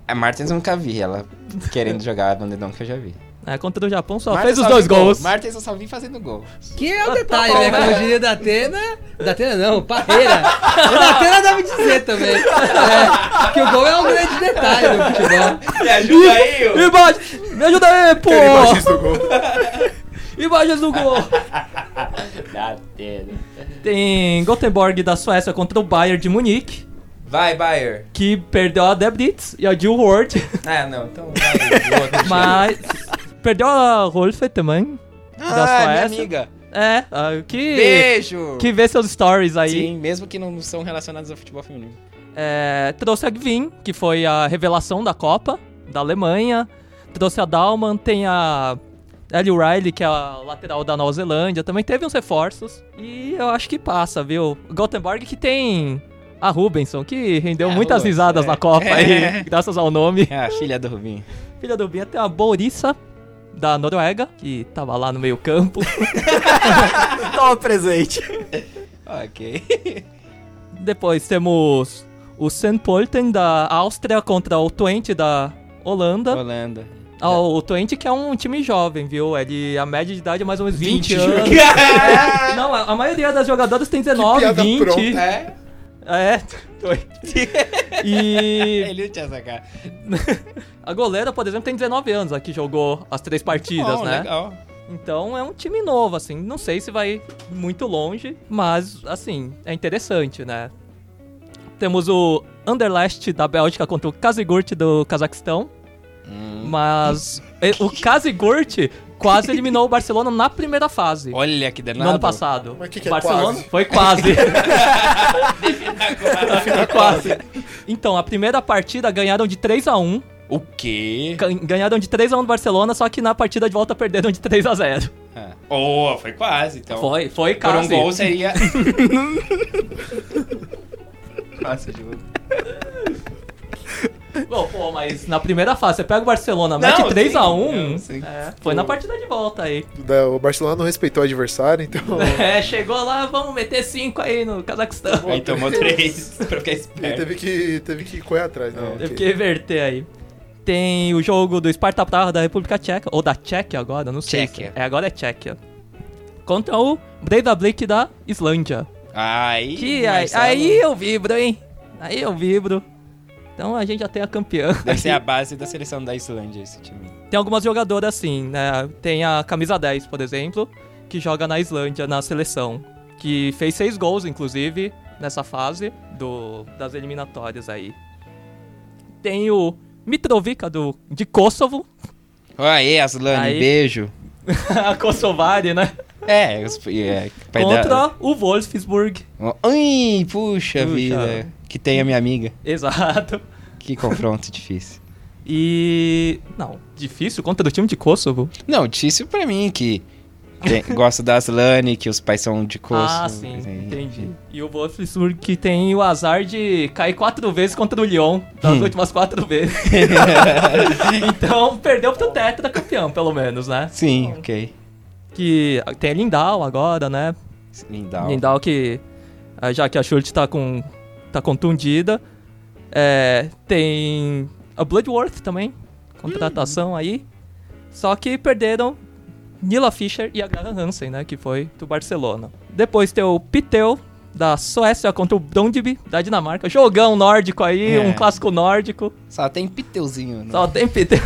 A Martins eu nunca vi, ela querendo jogar a Van de Donk eu já vi. É, contra o Japão só Martins fez os só dois vi gol. gols. Martins eu só vi fazendo gol. Que é o detalhe, né? Como diria da Atena. Da Atena não, Parreira. O da Atena deve dizer também. É, que o gol é um grande detalhe no futebol. Me ajuda aí, ô. Me ajuda aí, pô! Imagens do gol. Imagens do gol! Dá dedo. Tem Gothenburg da Suécia contra o Bayern de Munique, Vai, Bayer. que perdeu a Debritz e a Jill Ward, Ah, não, então vai. mas perdeu a Rolfe também, da Ah, minha amiga. É, ah, que... Beijo! Que vê seus stories aí. Sim, mesmo que não são relacionados ao futebol feminino. É, trouxe a Gvin, que foi a revelação da Copa, da Alemanha. Trouxe a Dalman, tem a Ellie Riley, que é a lateral da Nova Zelândia. Também teve uns reforços. E eu acho que passa, viu? Gothenburg que tem a Rubenson, que rendeu É, muitas Rubens, risadas é. na Copa aí, graças ao nome. É a filha do Rubinho. Filha do Binha tem a Borissa, da Noruega, que tava lá no meio campo. Toma presente. ok. Depois temos o St. Polten da Áustria contra o Twente da Holanda. Holanda. Ah, o Twente que é um time jovem, viu? Ele, a média de idade é mais ou menos 20, 20 anos. É, não, a, a maioria das jogadoras tem 19, piada 20. pronta. É? É, Twente. E Ele não tinha sacado. a goleira, por exemplo, tem 19 anos, a que jogou as três partidas, Bom, né? legal. Então é um time novo, assim. Não sei se vai muito longe, mas, assim, é interessante, né? Temos o Anderlecht da Bélgica contra o Kazigurt do Cazaquistão. Hum. Mas o Kazigurt quase eliminou o Barcelona na primeira fase. Olha que danado. No ano passado. Mas que que o é Barcelona quase? foi quase. quase. Então, a primeira partida ganharam de 3 a 1 O quê? Gan- Ganharam de 3 a 1 do Barcelona, só que na partida de volta perderam de 3 a 0 Ah. Oh, foi quase, então. Foi, foi Por um quase. gol seria... Nossa, juro. Bom, pô, mas na primeira fase, você pega o Barcelona, Não, mete sim, 3x1. não, sim. É, foi na partida de volta aí. Da- O Barcelona não respeitou o adversário, então. É, chegou lá, vamos meter 5 aí no Cazaquistão. Aí tomou três pra ficar esperto. teve que, teve que correr atrás, né? Teve que reverter aí. Tem o jogo do Sparta Praha da República Tcheca, ou da Tchequia agora, não sei. Tchequia. se- É, agora é Tchequia. Contra o Breidablik da Islândia. Aí, Que aí, aí eu vibro, hein? Aí eu vibro. Então a gente já tem a campeã. Deve ser a base da seleção da Islândia, esse time. Tem algumas jogadoras assim, né? Tem a camisa 10, por exemplo, que joga na Islândia, na seleção. Que fez seis gols, inclusive, nessa fase do, das eliminatórias aí. Tem o Mitrovica do, de Kosovo. Aí, Aslane, Aí. beijo. a Kosovari, né? É, é Contra o Wolfsburg. Ai, puxa, Puxa. vida. Que tem a minha amiga. Exato. Que confronto difícil. E. Não, difícil contra o time de Kosovo. Não, difícil pra mim, que tem- gosto da Aslane, que os pais são de Kosovo. Ah, sim, assim. entendi. E o Wolfsburg que tem o azar de cair quatro vezes contra o Lyon, das Hum. últimas quatro vezes. então perdeu pro tetra campeão, pelo menos, né? Sim, ok. Que tem a Lindau agora, né? Lindau. Lindau que, ah, já que a Schultz tá, com, tá contundida. É, tem a Bloodworth também, contratação aí. Só que perderam Nila Fischer e a Graham Hansen, né? Que foi do Barcelona. Depois tem o Piteu, da Suécia contra o Brondby, da Dinamarca. Jogão nórdico aí, É. um clássico nórdico. Só tem piteuzinho, né? Só tem Piteu.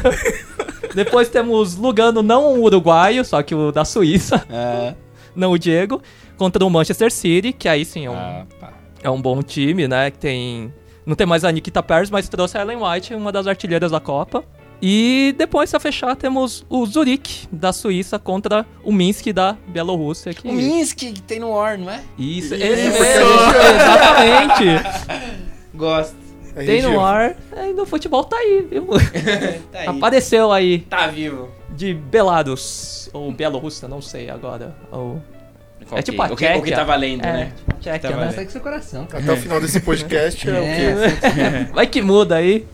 Depois temos Lugano, não o uruguaio, só que o da Suíça. É. Não o Diego. Contra o Manchester City, que aí sim é um, Ah, pá. É um bom time, né? Que tem. Não tem mais a Nikita Pérez, mas trouxe a Ellen White, uma das artilheiras da Copa. E depois, pra fechar, temos o Zurich, da Suíça, contra o Minsk, da Bielorrússia. Que... O Minsk que tem no War, não é? Isso, Isso. esse mesmo, exatamente. Gosto. Tem no ar, é, no futebol tá aí, viu? Tá aí. Apareceu aí. Tá vivo. De Belarus, ou Bielorrússia, não sei agora. Ou... Qual é que- tipo a o que- o que tá valendo, é, né? Tipo a Tchequia, Tá né? valendo. Segue seu coração, cara. Até o final desse podcast é, o quê? Vai que muda aí.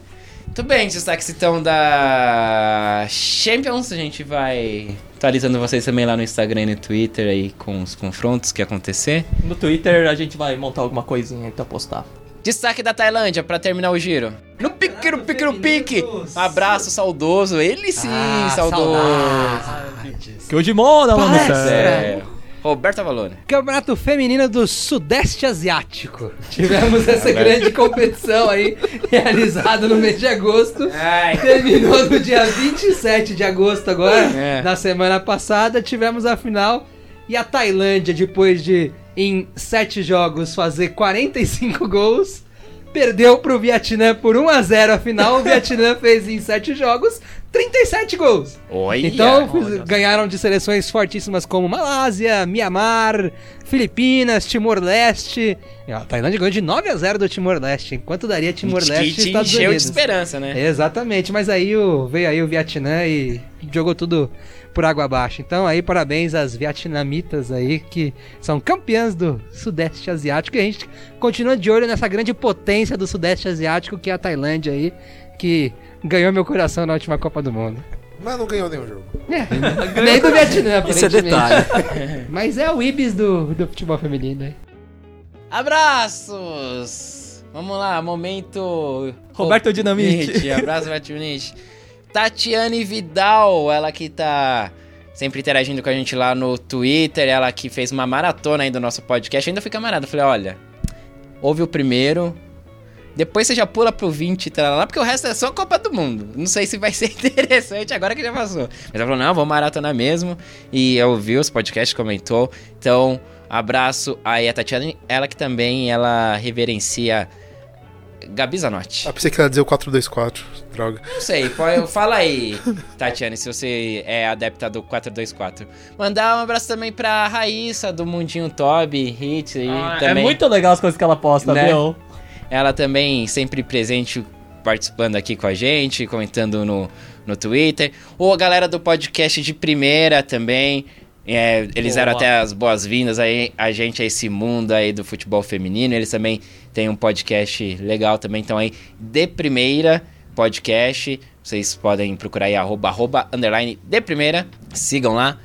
Muito bem, destaques então da Champions. A gente vai atualizando vocês também lá no Instagram e no Twitter aí com os confrontos que acontecer. No Twitter a gente vai montar alguma coinha aí pra postar. Destaque da Tailândia pra terminar o giro. No pique, no pique, no pique. Um abraço saudoso. Ele sim, Ah, saudoso. Que hoje mora lá no Parça. céu. É. Roberto Avalone. Campeonato Feminino do Sudeste Asiático. Tivemos essa grande competição aí, realizada no mês de agosto. Ai. Terminou no dia 27 de agosto agora. É. Na semana passada tivemos a final. E a Tailândia, depois de, em sete jogos, fazer 45 gols, perdeu pro Vietnã por 1 a 0 a final. O Vietnã fez em sete jogos 37 gols. Olha. Então, ganharam de seleções fortíssimas como Malásia, Mianmar, Filipinas, Timor-Leste. A Tailândia ganhou de 9 a 0 do Timor-Leste. Enquanto daria Timor-Leste e Estados encheu de Unidos. esperança, né? Exatamente, mas aí o, veio aí o Vietnã e jogou tudo por água abaixo. Então aí parabéns às vietnamitas aí que são campeãs do Sudeste Asiático e a gente continua de olho nessa grande potência do Sudeste Asiático que é a Tailândia aí, que ganhou meu coração na última Copa do Mundo. Mas não ganhou nenhum jogo. É, nem do Vietnã, Isso é aparentemente. Mas é o Ibis do, do futebol feminino aí. Abraços! Vamos lá, momento. Roberto Dinamite. Abraço, Roberto Dinamite. Tatiane Vidal, ela que tá sempre interagindo com a gente lá no Twitter, ela que fez uma maratona aí do nosso podcast. Ainda fui camarada, falei: olha, ouve o primeiro, depois você já pula pro 20 e lá, porque o resto é só Copa do Mundo. Não sei se vai ser interessante agora que já passou. Mas ela falou: não, vamos maratonar mesmo. E eu ouvi os podcasts, comentou. Então, abraço aí a Tatiane, ela que também ela reverencia Gabi Zanotti. Ah, pensei que ela ia dizer o 424. Droga. Não sei, pode- fala aí, Tatiane, se você é adepta do 424. Mandar um abraço também pra Raíssa, do Mundinho Toby, Hits aí Ah, também. É muito legal as coisas que ela posta, Né? viu? Ela também sempre presente, participando aqui com a gente, comentando no, no Twitter. Ou a galera do podcast de primeira também. é, eles Boa. deram até as boas-vindas aí, a gente a esse mundo aí do futebol feminino. Eles também têm um podcast legal também, então aí de primeira podcast. Vocês podem procurar aí arroba, arroba underline de primeira. Sigam lá.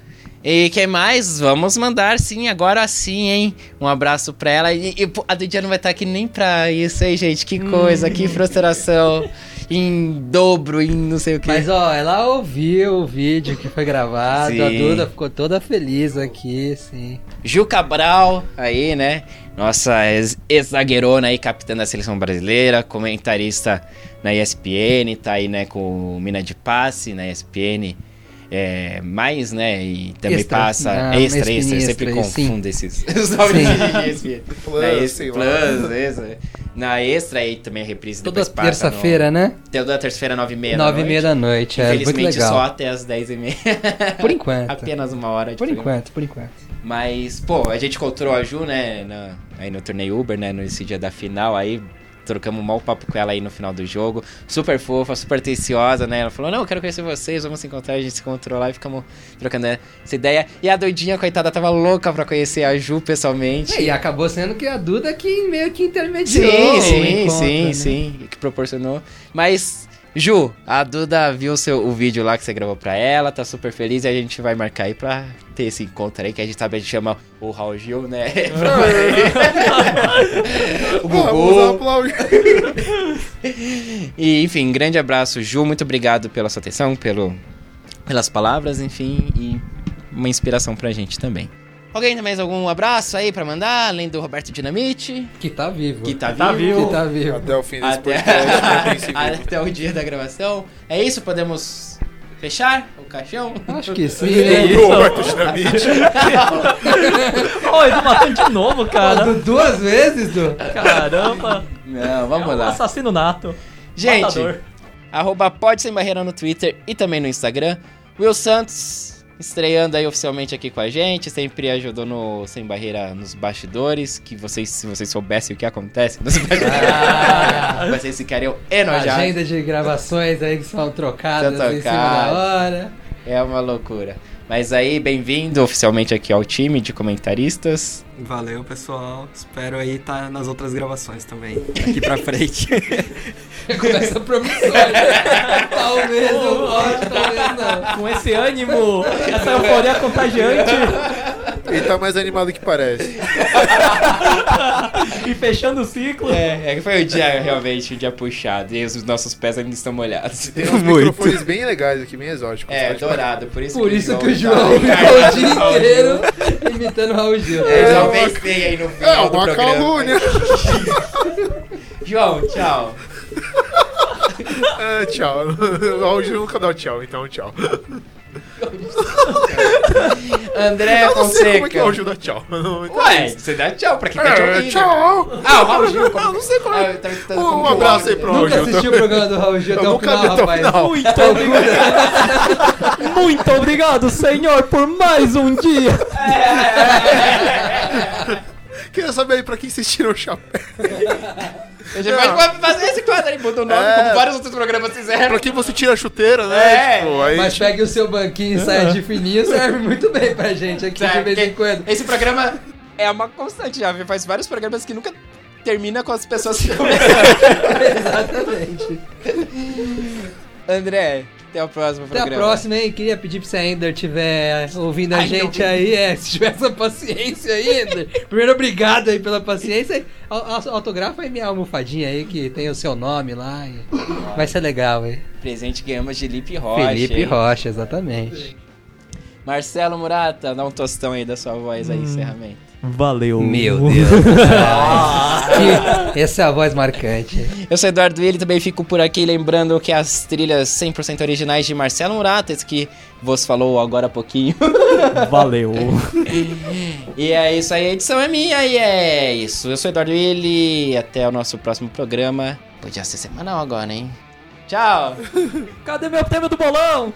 E quem mais? Vamos mandar sim, agora sim, hein? Um abraço pra ela. E, e, a Dudia não vai estar aqui nem pra isso, hein, gente? Que coisa, que frustração. Em dobro, em não sei o que. Mas ó, ela ouviu o vídeo que foi gravado, a Sim. Duda ficou toda feliz aqui, sim. Ju Cabral, aí, né? Nossa ex- ex-zagueirona aí, capitã da seleção brasileira, comentarista na ESPN, tá aí, né, com Mina de Passe na ESPN. É, mais, né? E também Extra. passa. Ah, extra, extra, eu sempre extra, sim. confundo esses os nomes de ESPN. Plus, na. Plus, extra. Na extra aí também a reprise Toda passa no- terça-feira, né? Toda terça-feira, nove e meia da Nove e noite. meia da noite, é muito Infelizmente legal. só até as dez e meia. Por enquanto. Apenas uma hora de Por programa. enquanto, por enquanto. Mas, pô, a gente encontrou a Ju, né, na- aí no torneio Uber, né, nesse dia da final, aí trocamos um mau papo com ela aí no final do jogo. Super fofa, super atenciosa, né? Ela falou, não, eu quero conhecer vocês, vamos se encontrar. A gente se encontrou lá e ficamos trocando essa ideia. E a doidinha, coitada, tava louca pra conhecer a Ju pessoalmente. E acabou sendo que a Duda que meio que intermediou Sim, sim, encontro, sim, né? sim, que proporcionou. Mas, Ju, a Duda viu o, seu, o vídeo lá que você gravou pra ela, tá super feliz e a gente vai marcar aí pra ter esse encontro aí, que a gente sabe, a gente chama o Raul Gil, né? fazer. o Gugu. E, enfim, grande abraço, Ju, muito obrigado pela sua atenção, pelo, pelas palavras, enfim, e uma inspiração pra gente também. Alguém tem mais algum abraço aí pra mandar, além do Roberto Dinamite? Que tá vivo. Que tá, Tá vivo. vivo. Que tá vivo. Até o fim desse Até, podcast, até o dia da gravação. É isso? Podemos fechar o caixão? Acho que sim, né? isso? Roberto Dinamite. Ô, Edu matou de novo, cara. Du- Duas vezes, Du? Caramba. Não, vamos É um lá. Assassino nato. Gente, Matador. arroba pode sem barreira no Twitter e também no Instagram. Will Santos, estreando aí oficialmente aqui com a gente, sempre ajudou no Sem Barreira nos bastidores, que vocês, se vocês soubessem o que acontece nos bastidores, vocês ficariam enojados. Agenda de gravações aí que são trocadas Tá em cima da hora. É uma loucura. Mas aí, bem-vindo oficialmente aqui ao time de comentaristas. Valeu, pessoal. Espero aí estar nas outras gravações também. Daqui pra frente. Começa promissório. talvez não volte, talvez não. Com esse ânimo, essa euforia contagiante. Ele tá mais animado que parece. e fechando o ciclo. É, é que foi um dia realmente um dia puxado. E os nossos pés ainda estão molhados. Tem uns microfones bem legais aqui, bem exóticos. É, tá? Dourado, por isso Por que isso que o João João tá- ficou o dia inteiro imitando o Raul Gil. É, talvez tenha aí no final É, do uma programa. calúnia. João, tchau. É, tchau. O Raul Gil nunca dá o tchau, então tchau. André Eu não sei como é que o Raul Fonseca. Gil dá tchau. eu não entendi Ué, isso. você dá tchau pra quem tá te É, ouvindo. tchau. Ah, o Raul Gil. Como... Eu não sei como Ah, é. tá- Um abraço o- aí pro Raul Nunca Gil. assistiu o programa do Raul Gil até Eu o final, o rapaz. final. Muito obrigado. Muito obrigado, senhor, por mais um dia. Queria saber aí pra quem vocês tiram o chapéu. A gente pode fazer esse quadro aí, o nome, É. como vários outros programas fizeram. Pra quem você tira a chuteira, né? É. Tipo, aí... Mas pegue o seu banquinho e saia de fininho, serve muito bem pra gente aqui de vez em quando. Esse programa é uma constante já, faz vários programas que nunca termina com as pessoas que começaram. Exatamente. André, até o próximo Até programa. a próxima, hein? Queria pedir pra você ainda estiver ouvindo a Ai, gente não. aí, é, se tiver essa paciência aí, Ender. Primeiro, obrigado aí pela paciência. Au- au- Autografa aí minha almofadinha aí, que tem o seu nome lá. e Vai ser legal, hein? Presente que ganhamos de Lipe Rocha. Felipe hein? Rocha, exatamente. Marcelo Murata, dá um tostão aí da sua voz aí, encerramento. Valeu. Meu Deus. que, essa é a voz marcante. Eu sou Eduardo Willi, também fico por aqui lembrando que as trilhas 100% originais de Marcelo Murata, esse que vos falou agora há pouquinho. Valeu. E é isso aí, a edição é minha e é isso. Eu sou Eduardo Willi, até o nosso próximo programa. Podia ser semanal agora, hein? Tchau! Cadê meu tema do bolão?